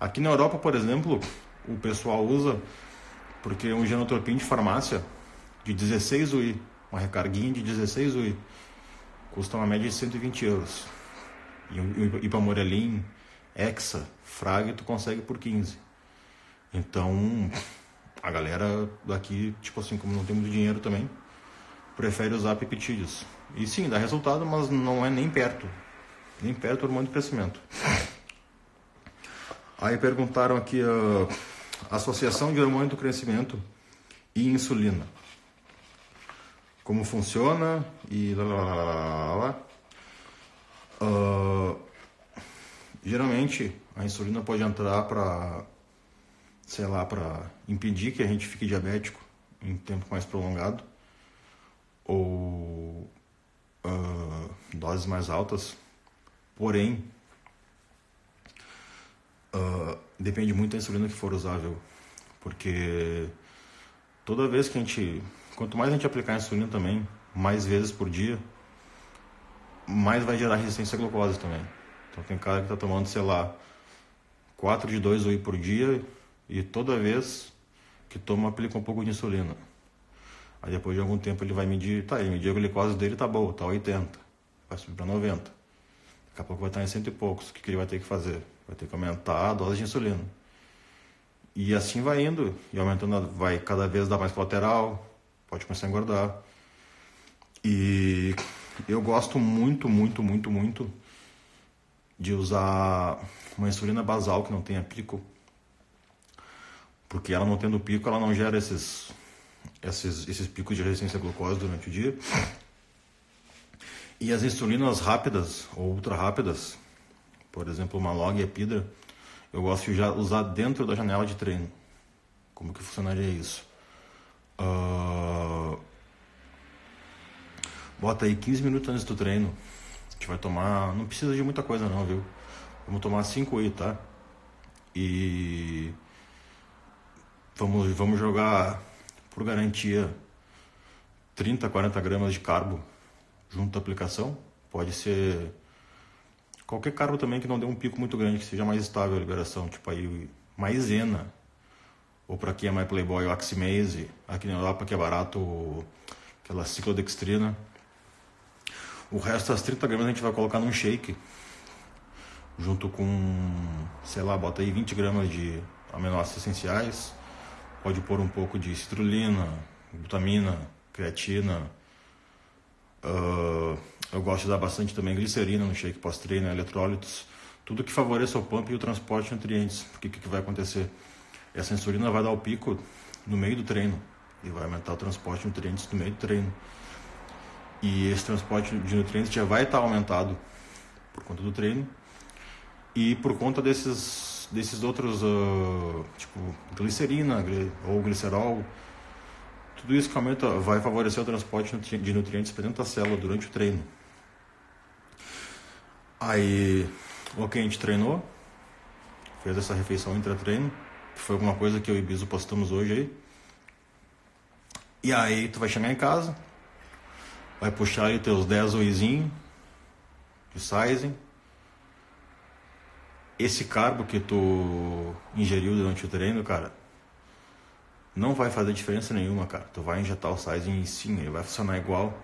Aqui na Europa, por exemplo, o pessoal usa porque um genotropim de farmácia de 16 UI, uma recarguinha de 16 UI, custa uma média de 120 euros. E o Ipamorelin, Hexa, Frag, tu consegue por 15. Então, a galera daqui, tipo assim, como não tem muito dinheiro também, prefere usar peptídeos. E sim, dá resultado, mas não é nem perto. Nem perto do hormônio de crescimento. Aí perguntaram aqui a associação de hormônio do crescimento e insulina. Como funciona e lá, lá, lá, lá. Uh, geralmente a insulina pode entrar para sei lá, para impedir que a gente fique diabético em tempo mais prolongado, ou uh, doses mais altas. Porém, uh, depende muito da insulina que for usável, porque toda vez que a gente, quanto mais a gente aplicar insulina também, mais vezes por dia, mais vai gerar resistência à glucose também. Então tem cara que está tomando, sei lá, 4 de 2 whey por dia e toda vez que toma, aplica um pouco de insulina. Aí depois de algum tempo ele vai medir, tá, ele medir a glicose dele, tá boa, tá 80, vai subir para 90. Daqui a pouco vai estar em cento e poucos. O que, que ele vai ter que fazer? Vai ter que aumentar a dose de insulina. E assim vai indo, e aumentando, vai cada vez dar mais colateral, pode começar a engordar. E eu gosto muito, muito, muito, muito de usar uma insulina basal que não tenha pico, porque ela não tendo pico, ela não gera esses, esses, esses picos de resistência à glucose durante o dia. E as insulinas rápidas ou ultra rápidas, por exemplo, uma log e epidra, eu gosto de usar dentro da janela de treino. Como que funcionaria isso? Uh... Bota aí 15 minutos antes do treino. A gente vai tomar. Não precisa de muita coisa não, viu? Vamos tomar 5 aí, tá? E Vamos, vamos jogar por garantia 30, 40 gramas de carbo junto à aplicação. Pode ser qualquer carbo também que não dê um pico muito grande, que seja mais estável a liberação, tipo aí maisena. Ou para quem é mais playboy, o Aximase. Aqui na Europa que é barato, aquela ciclodextrina. O resto das 30 gramas a gente vai colocar num shake. Junto com, sei lá, bota aí 20 gramas de aminoácidos essenciais Pode pôr um pouco de citrulina, glutamina, creatina. Uh, eu gosto de dar bastante também glicerina no shake pós-treino, eletrólitos. Tudo que favoreça o pump e o transporte de nutrientes. Porque o que, que vai acontecer? Essa insulina vai dar o pico no meio do treino e vai aumentar o transporte de nutrientes no meio do treino. E esse transporte de nutrientes já vai estar aumentado por conta do treino e por conta desses desses outros, uh, tipo glicerina ou glicerol, Tudo isso que aumenta vai favorecer o transporte de nutrientes para dentro da célula durante o treino. Aí, ok, a gente treinou, fez essa refeição intra-treino, que foi alguma coisa que eu e Biso postamos hoje aí. E aí tu vai chegar em casa, vai puxar aí teus 10 oizinhos de sizing. Esse carbo que tu ingeriu durante o treino, cara, não vai fazer diferença nenhuma, cara. Tu vai injetar o sizing em sim, ele vai funcionar igual.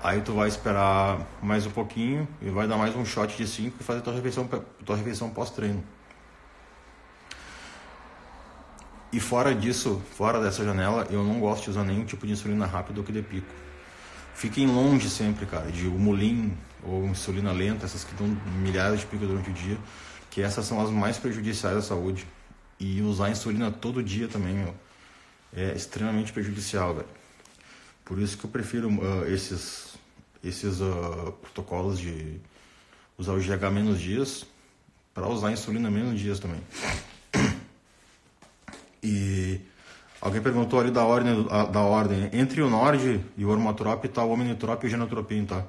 Aí tu vai esperar mais um pouquinho e vai dar mais um shot de 5 e fazer tua refeição, tua refeição pós-treino. E fora disso, fora dessa janela, eu não gosto de usar nenhum tipo de insulina rápida ou que dê pico. Fiquem longe sempre, cara, de humulin ou insulina lenta, essas que dão milhares de picos durante o dia, que essas são as mais prejudiciais à saúde. E usar insulina todo dia também, meu, é extremamente prejudicial, velho. Por isso que eu prefiro uh, esses, esses uh, protocolos de usar o GH menos dias para usar insulina menos dias também. E alguém perguntou ali da ordem, da ordem. Entre o Nord e o Ormotrop está o Omnitrop e o Genotropin, tá?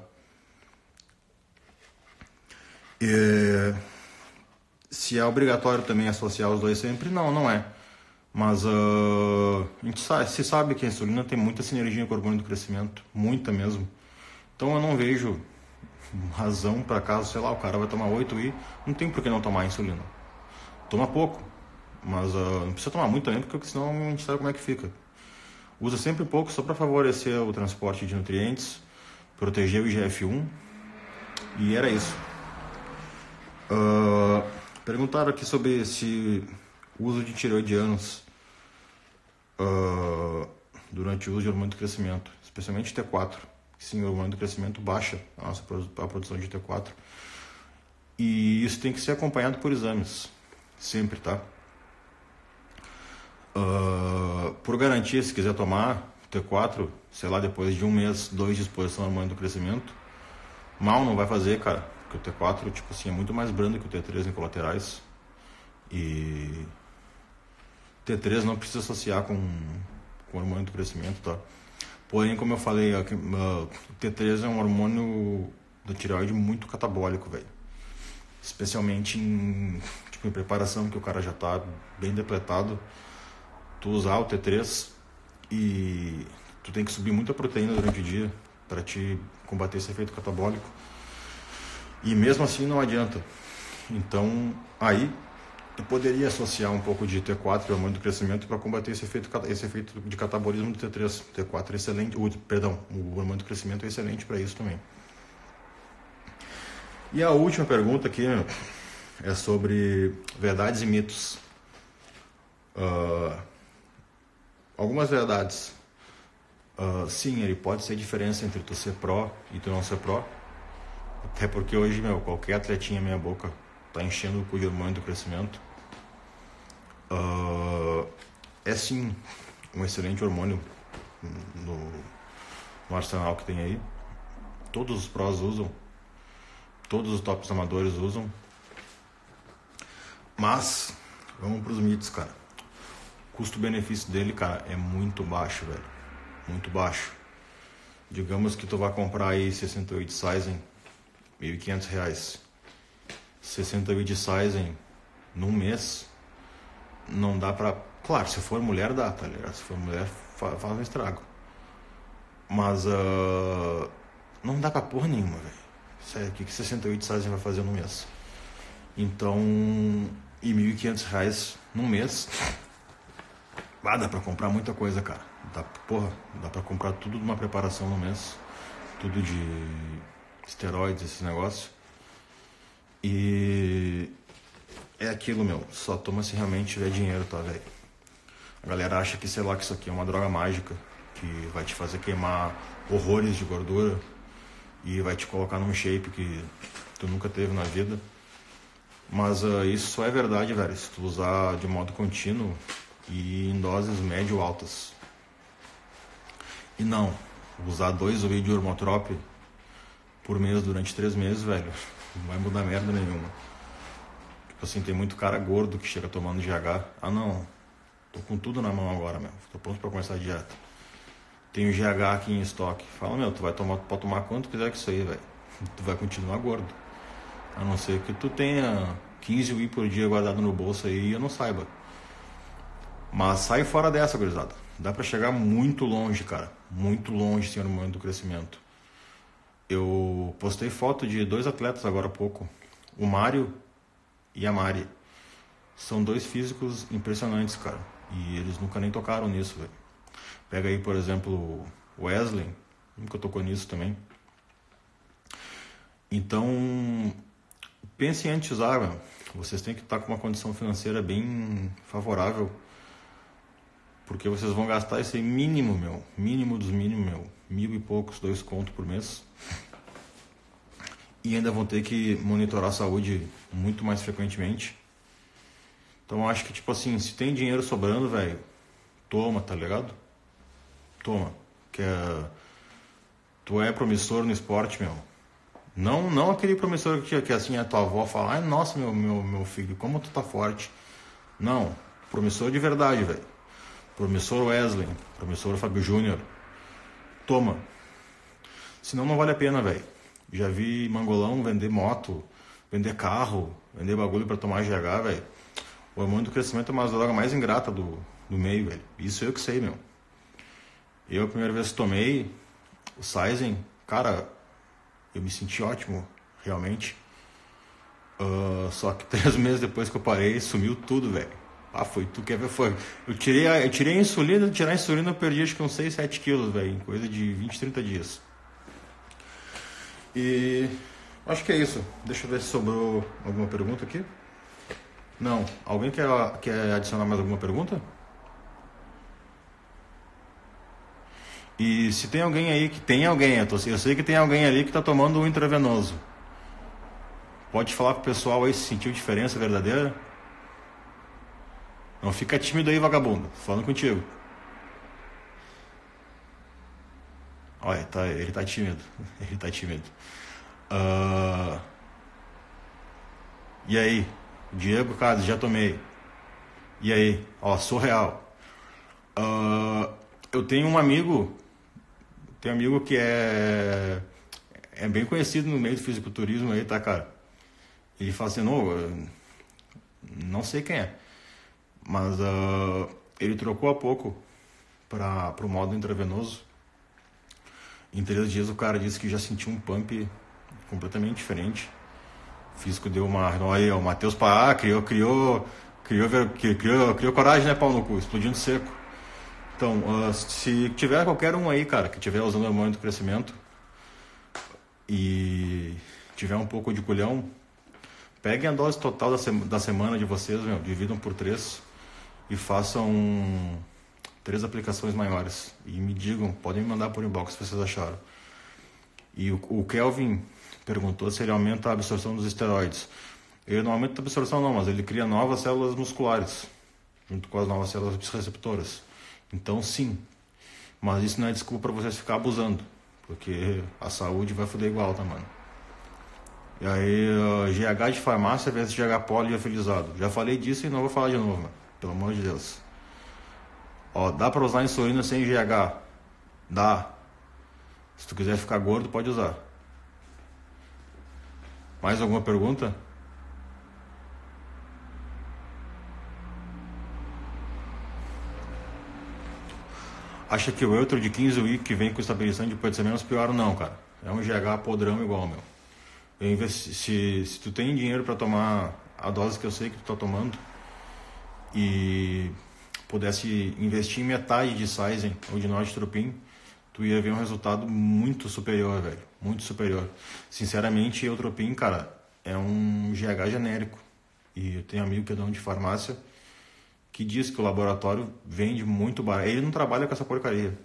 E, se é obrigatório também associar os dois sempre, não, não é. Mas uh, a gente sabe, se sabe que a insulina tem muita sinergia com o hormônio do crescimento, muita mesmo. Então eu não vejo razão para caso, sei lá, o cara vai tomar 8 e não tem por que não tomar insulina. Toma pouco, mas uh, não precisa tomar muito também, porque senão a gente sabe como é que fica. Usa sempre pouco só para favorecer o transporte de nutrientes, proteger o IGF-1 e era isso. Uh, perguntaram aqui sobre esse uso de tiroidianos uh, durante o uso de hormônio do crescimento, especialmente T4. Sim, o hormônio do crescimento baixa a nossa a produção de T4. E isso tem que ser acompanhado por exames, sempre, tá? Uh, por garantia, se quiser tomar T4, sei lá, depois de um mês, dois de exposição ao hormônio do crescimento, mal não vai fazer, cara. Porque o T4, tipo assim, é muito mais brando que o T3 em colaterais. E T3 não precisa associar com, com o hormônio do crescimento, tá? Porém, como eu falei, o T3 é um hormônio da tireoide muito catabólico, velho. Especialmente em, tipo, em preparação, que o cara já tá bem depletado. Tu usar o T3 e tu tem que subir muita proteína durante o dia para te combater esse efeito catabólico. E mesmo assim não adianta. Então, aí tu poderia associar um pouco de T4 e hormônio do crescimento para combater esse efeito, esse efeito de catabolismo do T3. T4 é excelente, o, perdão, o hormônio do crescimento é excelente para isso também. E a última pergunta aqui é sobre verdades e mitos. Uh, algumas verdades. Uh, sim, ele pode ser diferença entre tu ser pró e tu não ser pró. Até porque hoje, meu, qualquer atletinha meia boca tá enchendo o cu de hormônio do crescimento. Uh, é sim um excelente hormônio no, no, arsenal que tem aí. Todos os prós usam, todos os tops amadores usam. Mas, vamos para os mitos, cara. O custo-benefício dele, cara, é muito baixo, velho. Muito baixo. Digamos que tu vai comprar aí 68 Sizen, R$ 1.500. 68 Sizen num mês não dá pra. Claro, se for mulher dá, tá ligado? Se for mulher, faz um estrago. Mas uh, não dá pra porra nenhuma, velho. Sério, o que, que 68 Sizen vai fazer no mês? Então, e 1.500 reais num mês, ah, dá pra comprar muita coisa, cara. Dá, porra, dá pra comprar tudo de uma preparação no mês. Tudo de esteroides, esse negócio. E é aquilo, meu. Só toma se realmente tiver dinheiro, tá, velho? A galera acha que, sei lá, que isso aqui é uma droga mágica que vai te fazer queimar horrores de gordura e vai te colocar num shape que tu nunca teve na vida. Mas uh, isso só é verdade, velho, se tu usar de modo contínuo e em doses médio altas. E não, usar dois vídeo Ormotrop por mês durante três meses, velho, não vai mudar merda nenhuma. Tipo assim, tem muito cara gordo que chega tomando GH. Ah não, tô com tudo na mão agora, meu. Tô pronto pra começar a dieta. Tem o GH aqui em estoque. Fala, meu, tu vai tomar, pode tomar quanto quiser que isso aí, velho. Tu vai continuar gordo. A não ser que tu tenha 15 UI por dia guardado no bolso aí e eu não saiba. Mas sai fora dessa, gurizada. Dá para chegar muito longe, cara. Muito longe, senhor momento do crescimento. Eu postei foto de dois atletas agora há pouco. O Mário e a Mari. São dois físicos impressionantes, cara. E eles nunca nem tocaram nisso, velho. Pega aí, por exemplo, o Wesley. Nunca tocou nisso também. Então, pense antes de usar, velho. Vocês têm que estar com uma condição financeira bem favorável porque vocês vão gastar esse mínimo, meu. Mínimo dos mínimos, meu. Mil e poucos, dois contos por mês. E ainda vão ter que monitorar a saúde muito mais frequentemente. Então acho que, tipo assim, se tem dinheiro sobrando, velho, toma, tá ligado? Toma. Que é... Tu é promissor no esporte, meu. Não, não aquele promissor que, que assim a tua avó fala, ai nossa, meu, meu, meu filho, como tu tá forte. Não, promissor de verdade, velho. Promissor Wesley, promissor Fábio Júnior. Toma. Senão não vale a pena, velho. Já vi mangolão vender moto, vender carro, vender bagulho para tomar GH, velho. O hormônio do crescimento é uma droga mais ingrata do, do meio, velho. Isso eu que sei, meu. Eu, a primeira vez que tomei o Sizen, cara, eu me senti ótimo, realmente. Uh, só que três meses depois que eu parei, sumiu tudo, velho. Ah, foi tu quer ver? Foi. Eu tirei a, eu tirei a insulina, tirar a insulina eu perdi acho que uns 6, 7 quilos, velho, em coisa de 20, 30 dias. E acho que é isso. Deixa eu ver se sobrou alguma pergunta aqui. Não. Alguém quer, quer adicionar mais alguma pergunta? E se tem alguém aí que tem alguém, eu sei que tem alguém ali que está tomando um intravenoso. Pode falar pro pessoal aí se sentiu diferença verdadeira? Não fica tímido aí, vagabundo. Falando contigo. Olha, tá, ele tá tímido. Ele tá tímido. Uh... E aí? Diego Carlos, já tomei. E aí? Ó, surreal. Uh... Eu tenho um amigo. Tem um amigo que é. É bem conhecido no meio do fisiculturismo aí, tá, cara? Ele fala assim, não, não sei quem é. Mas uh, ele trocou há pouco para o modo intravenoso. Em três dias o cara disse que já sentiu um pump completamente diferente. O físico deu uma. Olha, o Matheus Pará criou, criou, criou, criou, criou coragem, né, pau no cu, explodindo seco. Então, uh, se tiver qualquer um aí, cara, que estiver usando o hormônio do crescimento e tiver um pouco de culhão, peguem a dose total da, da semana de vocês, meu, dividam por três e façam três aplicações maiores. E me digam, podem me mandar por inbox se vocês acharam. E o, o Kelvin perguntou se ele aumenta a absorção dos esteroides. Ele não aumenta a absorção não, mas ele cria novas células musculares, junto com as novas células receptoras. Então sim, mas isso não é desculpa para vocês ficar abusando, porque a saúde vai foder igual, tá, mano? E aí, GH de farmácia versus GH poliafilizado. Já falei disso e não vou falar de novo, mano. Pelo amor de Deus. Ó, dá para usar insulina sem GH? Dá. Se tu quiser ficar gordo, pode usar. Mais alguma pergunta? Acha que o Eutro de 15 week que vem com estabilizante pode ser menos pior? Não, cara. É um GH podrão igual, meu. Se, se tu tem dinheiro para tomar a dose que eu sei que tu tá tomando, e pudesse investir metade de Sizen ou de Nordstropin, tu ia ver um resultado muito superior, velho. Muito superior. Sinceramente, Eutropin, cara, é um GH genérico. E eu tenho amigo que é dono de farmácia que diz que o laboratório vende muito barato. Ele não trabalha com essa porcaria,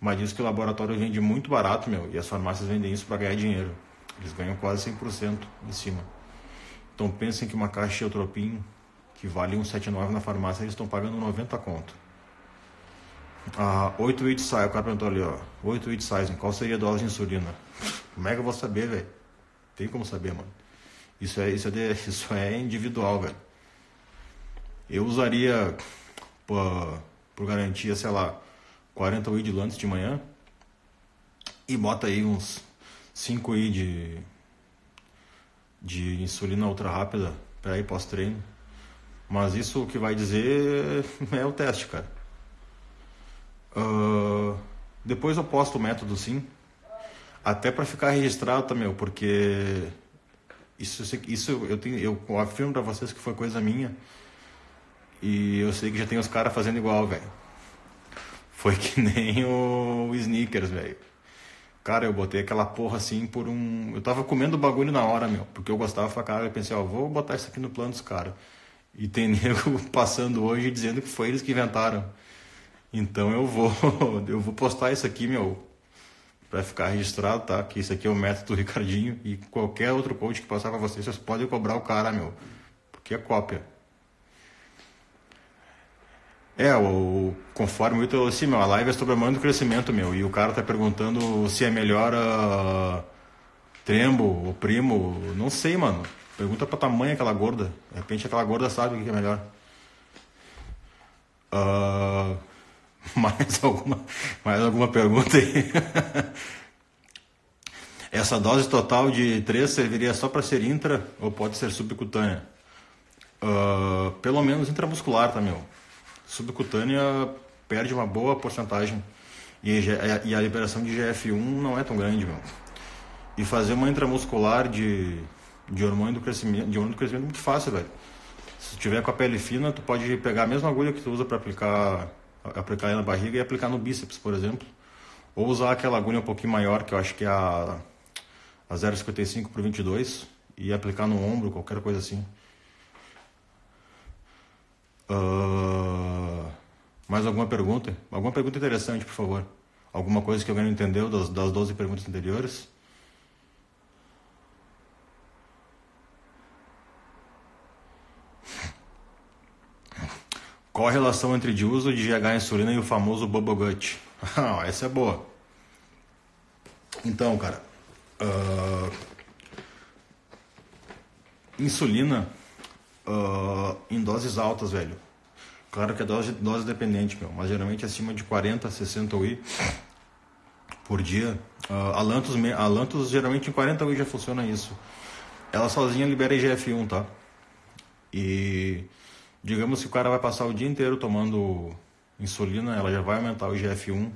mas diz que o laboratório vende muito barato, meu, e as farmácias vendem isso para ganhar dinheiro. Eles ganham quase 100% em cima. Então pensem que uma caixa de Eutropin que vale 179 na farmácia, eles estão pagando 90 conto. Ah, 8 weeks size, o cara perguntou ali, ó. 8 weeks size, qual seria a dose de insulina? Como é que eu vou saber, velho? Tem como saber, mano. Isso é, isso é, de, isso é individual, velho. Eu usaria, por, por garantia, sei lá, 40 UI de Lantus de manhã e bota aí uns 5 UI de, de insulina ultra rápida para ir pós-treino. Mas isso o que vai dizer é o teste, cara. Uh, depois eu posto o método sim. Até para ficar registrado também, porque isso, isso eu, tenho, eu afirmo para vocês que foi coisa minha. E eu sei que já tem os caras fazendo igual, velho. Foi que nem o Sneakers, velho. Cara, eu botei aquela porra assim por um. Eu tava comendo o bagulho na hora, meu. Porque eu gostava pra cara. Eu pensei, ó, vou botar isso aqui no plano dos caras. E tem nego passando hoje dizendo que foi eles que inventaram. Então eu vou. Eu vou postar isso aqui, meu. Pra ficar registrado, tá? Que isso aqui é o método do Ricardinho. E qualquer outro coach que passar pra vocês, vocês podem cobrar o cara, meu. Porque é cópia. É, o, conforme muito, assim, meu, a live é sobre a do crescimento, meu, e o cara tá perguntando se é melhor uh, trembo ou primo, não sei, mano. Pergunta pra tamanho aquela gorda, de repente aquela gorda sabe o que é melhor. Uh, mais, alguma, mais alguma pergunta aí? Essa dose total de 3 serviria só para ser intra ou pode ser subcutânea? Uh, pelo menos intramuscular, tá, meu? subcutânea perde uma boa porcentagem e a liberação de GF1 não é tão grande, meu. E fazer uma intramuscular de, de hormônio do crescimento, de hormônio do crescimento é muito fácil, velho. Se tiver com a pele fina, tu pode pegar a mesma agulha que tu usa para aplicar aplicar na barriga e aplicar no bíceps, por exemplo. Ou usar aquela agulha um pouquinho maior, que eu acho que é a, a 0,55 por 22, e aplicar no ombro, qualquer coisa assim. Uh, mais alguma pergunta? Alguma pergunta interessante, por favor? Alguma coisa que alguém não entendeu das, das 12 perguntas anteriores? Qual a relação entre o uso de GH insulina e o famoso bubble gut? Ah, essa é boa. Então, cara, uh, insulina uh, em doses altas, velho. Claro que é dose, dose dependente, meu, mas geralmente acima de 40, 60 UI por dia. Uh, a, a Lantus geralmente em 40 UI já funciona isso. Ela sozinha libera IGF-1, tá? E digamos que o cara vai passar o dia inteiro tomando insulina, ela já vai aumentar o IGF-1,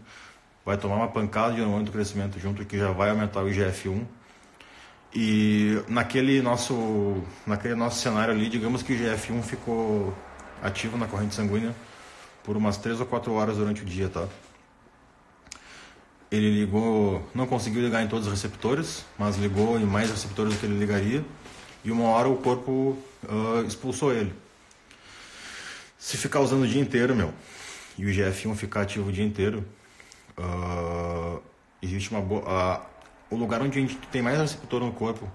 vai tomar uma pancada de hormônio do crescimento junto que já vai aumentar o IGF-1 e naquele nosso, naquele nosso cenário ali, digamos que o GF1 ficou ativo na corrente sanguínea por umas 3 ou 4 horas durante o dia, tá? Ele ligou, não conseguiu ligar em todos os receptores, mas ligou em mais receptores do que ele ligaria, e uma hora o corpo uh, expulsou ele. Se ficar usando o dia inteiro, meu, e o GF1 ficar ativo o dia inteiro, uh, existe uma boa o lugar onde a gente tem mais receptor no corpo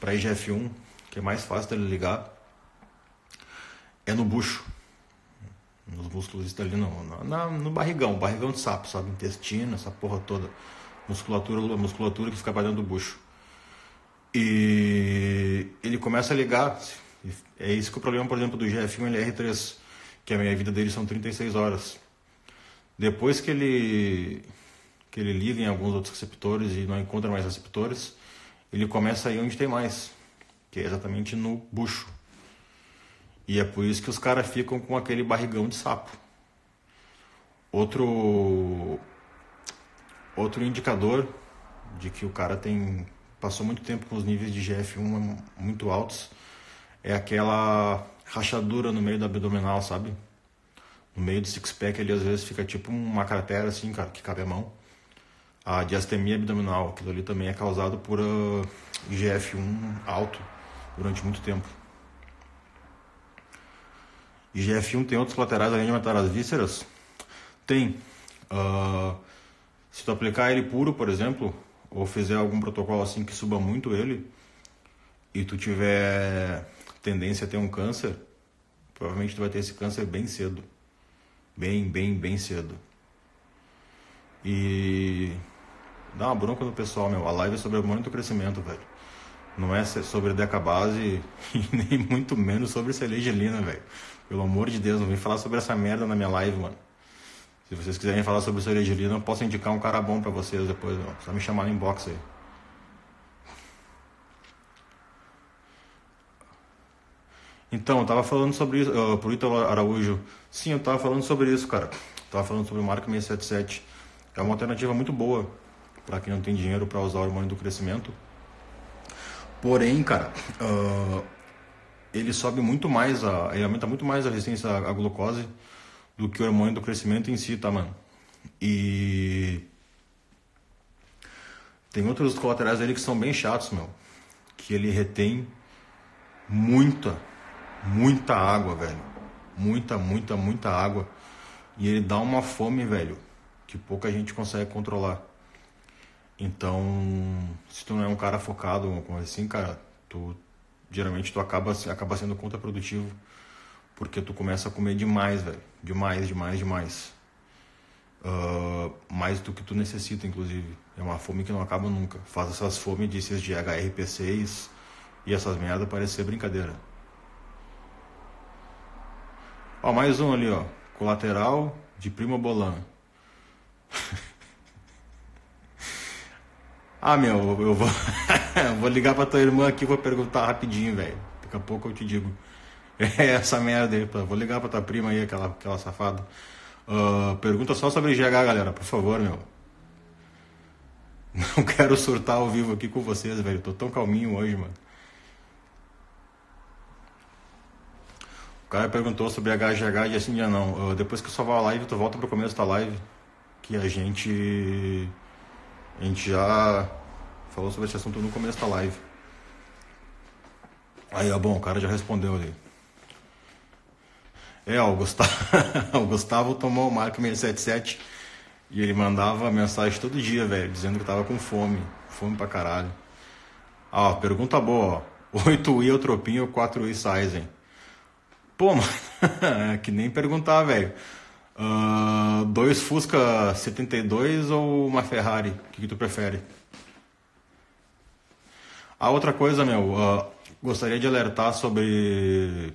para IGF-1, que é mais fácil dele ligar, é no bucho. Nos músculos ali no, no, no barrigão, barrigão de sapo, sabe? Intestino, essa porra toda. Musculatura, musculatura que fica para dentro do bucho. E ele começa a ligar. É isso que o problema, por exemplo, do GF1 LR3, que a minha vida dele são 36 horas. Depois que ele que ele liga em alguns outros receptores e não encontra mais receptores, ele começa aí onde tem mais, que é exatamente no bucho. E é por isso que os caras ficam com aquele barrigão de sapo. Outro outro indicador de que o cara tem passou muito tempo com os níveis de GF1 muito altos é aquela rachadura no meio do abdominal, sabe? No meio do six pack ali às vezes fica tipo uma cratera assim, cara, que cabe a mão a diastemia abdominal. Aquilo ali também é causado por uh, ah, IGF-1 alto durante muito tempo. IGF-1 tem outros colaterais além de matar as vísceras? Tem. Uh, se tu aplicar ele puro, por exemplo, ou fizer algum protocolo assim que suba muito ele, e tu tiver tendência a ter um câncer, provavelmente tu vai ter esse câncer bem cedo. Bem, bem, bem cedo. E dá uma bronca no pessoal, meu. A live é sobre hormônio do crescimento, velho. Não é sobre decabase e nem muito menos sobre celegelina, velho. Pelo amor de Deus, não vem falar sobre essa merda na minha live, mano. Se vocês quiserem falar sobre serigilina, eu posso indicar um cara bom para vocês depois. Ó. Só me chamar no inbox aí. Então, eu tava falando sobre isso, uh, pro Ítalo Araújo. Sim, eu tava falando sobre isso, cara. tava falando sobre o Marca 677. É uma alternativa muito boa para quem não tem dinheiro para usar o hormônio do crescimento. Porém, cara, uh, ele sobe muito mais, a, ele aumenta muito mais a resistência à glucose do que o hormônio do crescimento em si, tá, mano? E tem outros colaterais dele que são bem chatos, meu. Que ele retém muita, muita água, velho. Muita, muita, muita água. E ele dá uma fome, velho, que pouca gente consegue controlar. Então, se tu não é um cara focado, como assim, cara, tu geralmente tu acaba, acaba sendo contraprodutivo porque tu começa a comer demais, velho. Demais, demais, demais. Uh, mais do que tu necessita, inclusive. É uma fome que não acaba nunca. Faz essas fomes de de HRP6 e essas merda parecer brincadeira. Ó, mais um ali, ó. Colateral de Prima Bolan. ah, meu, eu vou, eu vou ligar pra tua irmã aqui vou perguntar rapidinho, velho. Daqui a pouco eu te digo. É essa merda aí. Vou ligar pra tua prima aí, aquela, aquela safada. Uh, pergunta só sobre GH, galera, por favor, meu. Não quero surtar ao vivo aqui com vocês, velho. Tô tão calminho hoje, mano. Cara perguntou sobre HGH e assim, já não. Uh, depois que salvar a live, tu volta pro começo da live. Que a gente. A gente já falou sobre esse assunto no começo da live. Aí, ó, bom, o cara já respondeu ali. É, o Gustavo, o Gustavo tomou o Marco 677 e ele mandava mensagem todo dia, velho, dizendo que tava com fome. Fome pra caralho. Ó, pergunta boa, ó. 8i Eutropin ou 4i Sizen? Pô, mano, é que nem perguntar, velho. Uh, dois Fusca 72 ou uma Ferrari? O que, que tu prefere? A outra coisa, meu, uh, gostaria de alertar sobre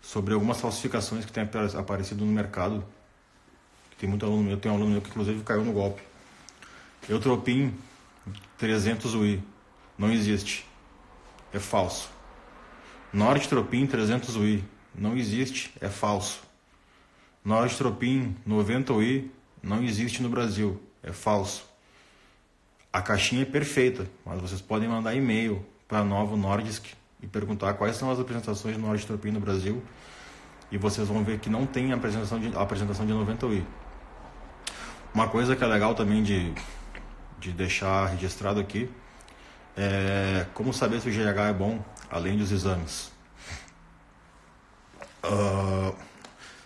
sobre algumas falsificações que têm aparecido no mercado. Tem muito aluno meu, tem um aluno meu que inclusive caiu no golpe. Eutropin 300 UI não existe. É falso. Nordtropin 300 UI não existe, é falso. Nordtropin 90 UI não existe no Brasil, é falso. A caixinha é perfeita, mas vocês podem mandar e-mail para Novo Nordisk e perguntar quais são as apresentações de Nordtropin no Brasil e vocês vão ver que não tem apresentação de, apresentação de 90 UI. Uma coisa que é legal também de, de deixar registrado aqui é como saber se o GH é bom, além dos exames. Uh,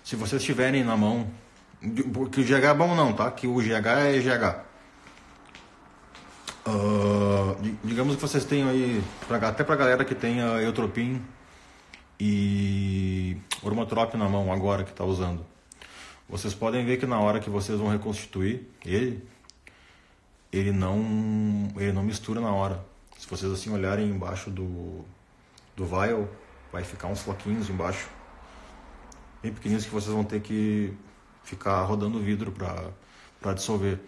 se vocês tiverem na mão, que o GH é bom não, tá? Que o GH é GH. Uh, digamos que vocês tenham aí, pra, até pra galera que tenha Eutropin e Ormotrop na mão agora que está usando. Vocês podem ver que na hora que vocês vão reconstituir ele, ele não, ele não mistura na hora. Se vocês assim olharem embaixo do, do vial, vai ficar uns floquinhos embaixo, bem pequenininhos que vocês vão ter que ficar rodando o vidro para dissolver.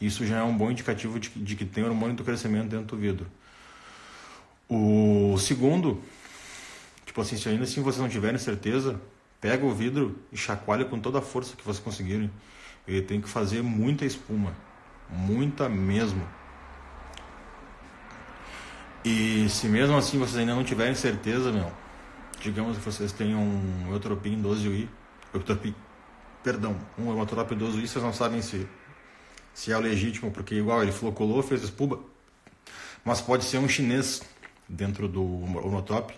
Isso já é um bom indicativo de, de que tem hormônio do crescimento dentro do vidro. O segundo Tipo assim, se ainda assim vocês não tiverem certeza, pega o vidro e chacoalha com toda a força que vocês conseguirem. Ele tem que fazer muita espuma, muita mesmo. E se mesmo assim vocês ainda não tiverem certeza, meu, digamos que vocês tenham um Eutropin 12UI, Eutropin, perdão, um Eutropi 12UI, vocês não sabem se, se é o legítimo, porque igual ele flocolou, fez espuma, mas pode ser um chinês dentro do Onotop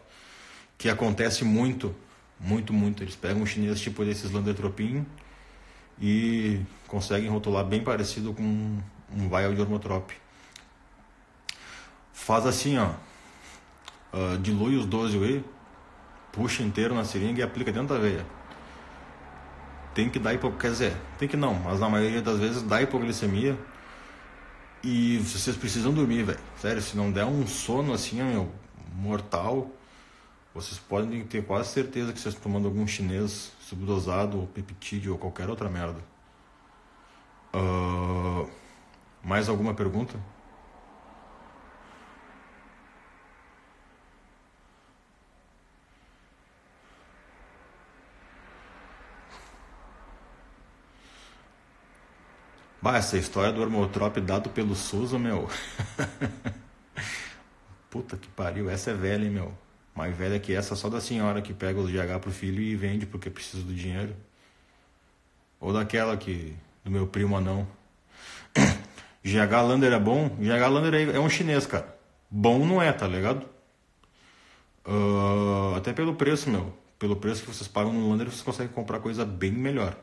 que acontece muito, muito, muito. Eles pegam um chinês tipo desses Landetropin e conseguem rotular bem parecido com um vial de Ormotrop. Faz assim, ó. Uh, dilui os 12 whey, puxa inteiro na seringa e aplica dentro da veia. Tem que dar hipoglicemia, quer dizer, tem que não, mas na maioria das vezes dá hipoglicemia. E vocês precisam dormir, velho. Sério, se não der um sono assim, meu, mortal, vocês podem ter quase certeza que vocês estão tomando algum chinês subdosado, ou peptídeo, ou qualquer outra merda. Uh, mais alguma pergunta? Bah, essa história do Hormotrop dado pelo Souza, meu. Puta que pariu, essa é velha, hein, meu. Mais velha que essa, só da senhora que pega os GH pro filho e vende porque precisa do dinheiro. Ou daquela que. do meu primo anão. GH Lander é bom? GH Lander é um chinês, cara. Bom não é, tá ligado? Uh, até pelo preço, meu. Pelo preço que vocês pagam no Lander, vocês conseguem comprar coisa bem melhor.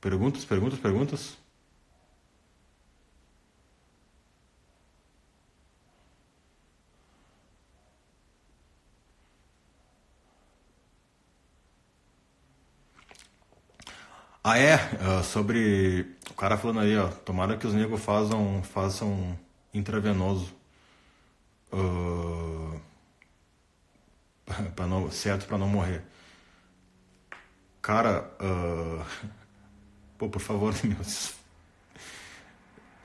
Perguntas, perguntas, perguntas? Ah, é? Uh, sobre. O cara falando aí, ó. Tomara que os negros façam, façam intravenoso. Uh, pra não, certo para não morrer. Cara, uh, pô, por favor, meu.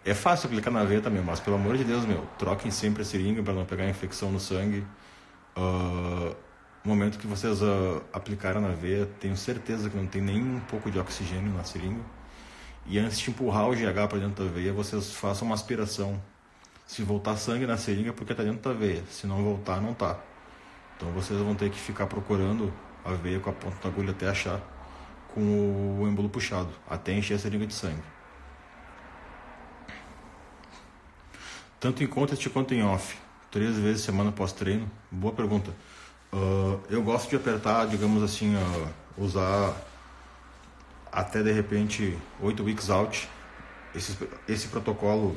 É fácil aplicar na veia também, mas pelo amor de Deus, meu, troquem sempre a seringa para não pegar infecção no sangue. Uh, no momento que vocês uh, aplicaram na veia, tenho certeza que não tem nem um pouco de oxigênio na seringa. E antes de empurrar o GH para dentro da veia, vocês façam uma aspiração. Se voltar sangue na seringa, é porque está dentro da veia. Se não voltar, não tá. Então vocês vão ter que ficar procurando a veia com a ponta da agulha até achar, com o êmbolo puxado, até encher a seringa de sangue. Tanto em contest quanto em off. Três vezes semana pós-treino. Boa pergunta. Uh, eu gosto de apertar, digamos assim, uh, usar até de repente 8 weeks out. Esse, esse protocolo,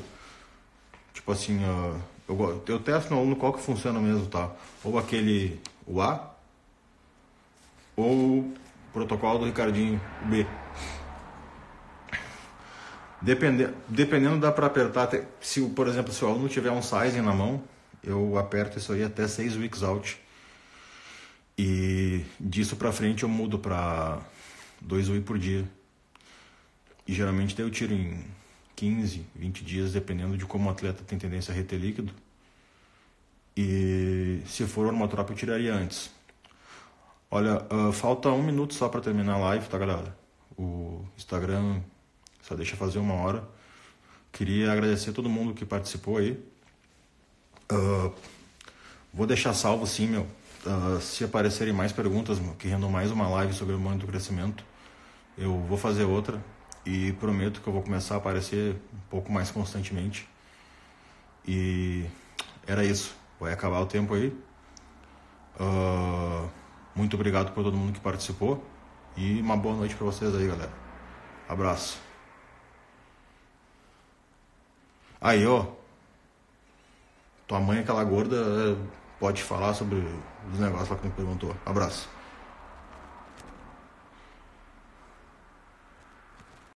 tipo assim, uh, eu, eu testo no aluno qual que funciona mesmo, tá? Ou aquele UA, ou o protocolo do Ricardinho, B. Depende, dependendo dá para apertar, se por exemplo, se o aluno tiver um sizing na mão, eu aperto isso aí até 6 weeks out e disso para frente eu mudo para 2 UI por dia. E geralmente eu tiro em 15, 20 dias, dependendo de como o atleta tem tendência a reter líquido. E se for hormotrop eu tiraria antes. Olha, uh, falta um minuto só para terminar a live, tá galera? O Instagram só deixa fazer uma hora. Queria agradecer a todo mundo que participou aí. Uh, vou deixar salvo sim, meu uh, se aparecerem mais perguntas, que rendam mais uma live sobre o momento do crescimento, eu vou fazer outra e prometo que eu vou começar a aparecer um pouco mais constantemente. E era isso. Vai acabar o tempo aí. Uh, muito obrigado por todo mundo que participou e uma boa noite para vocês aí, galera. Abraço. Aí, ó. Tua mãe, aquela gorda pode falar sobre os negócios lá que me perguntou. Abraço.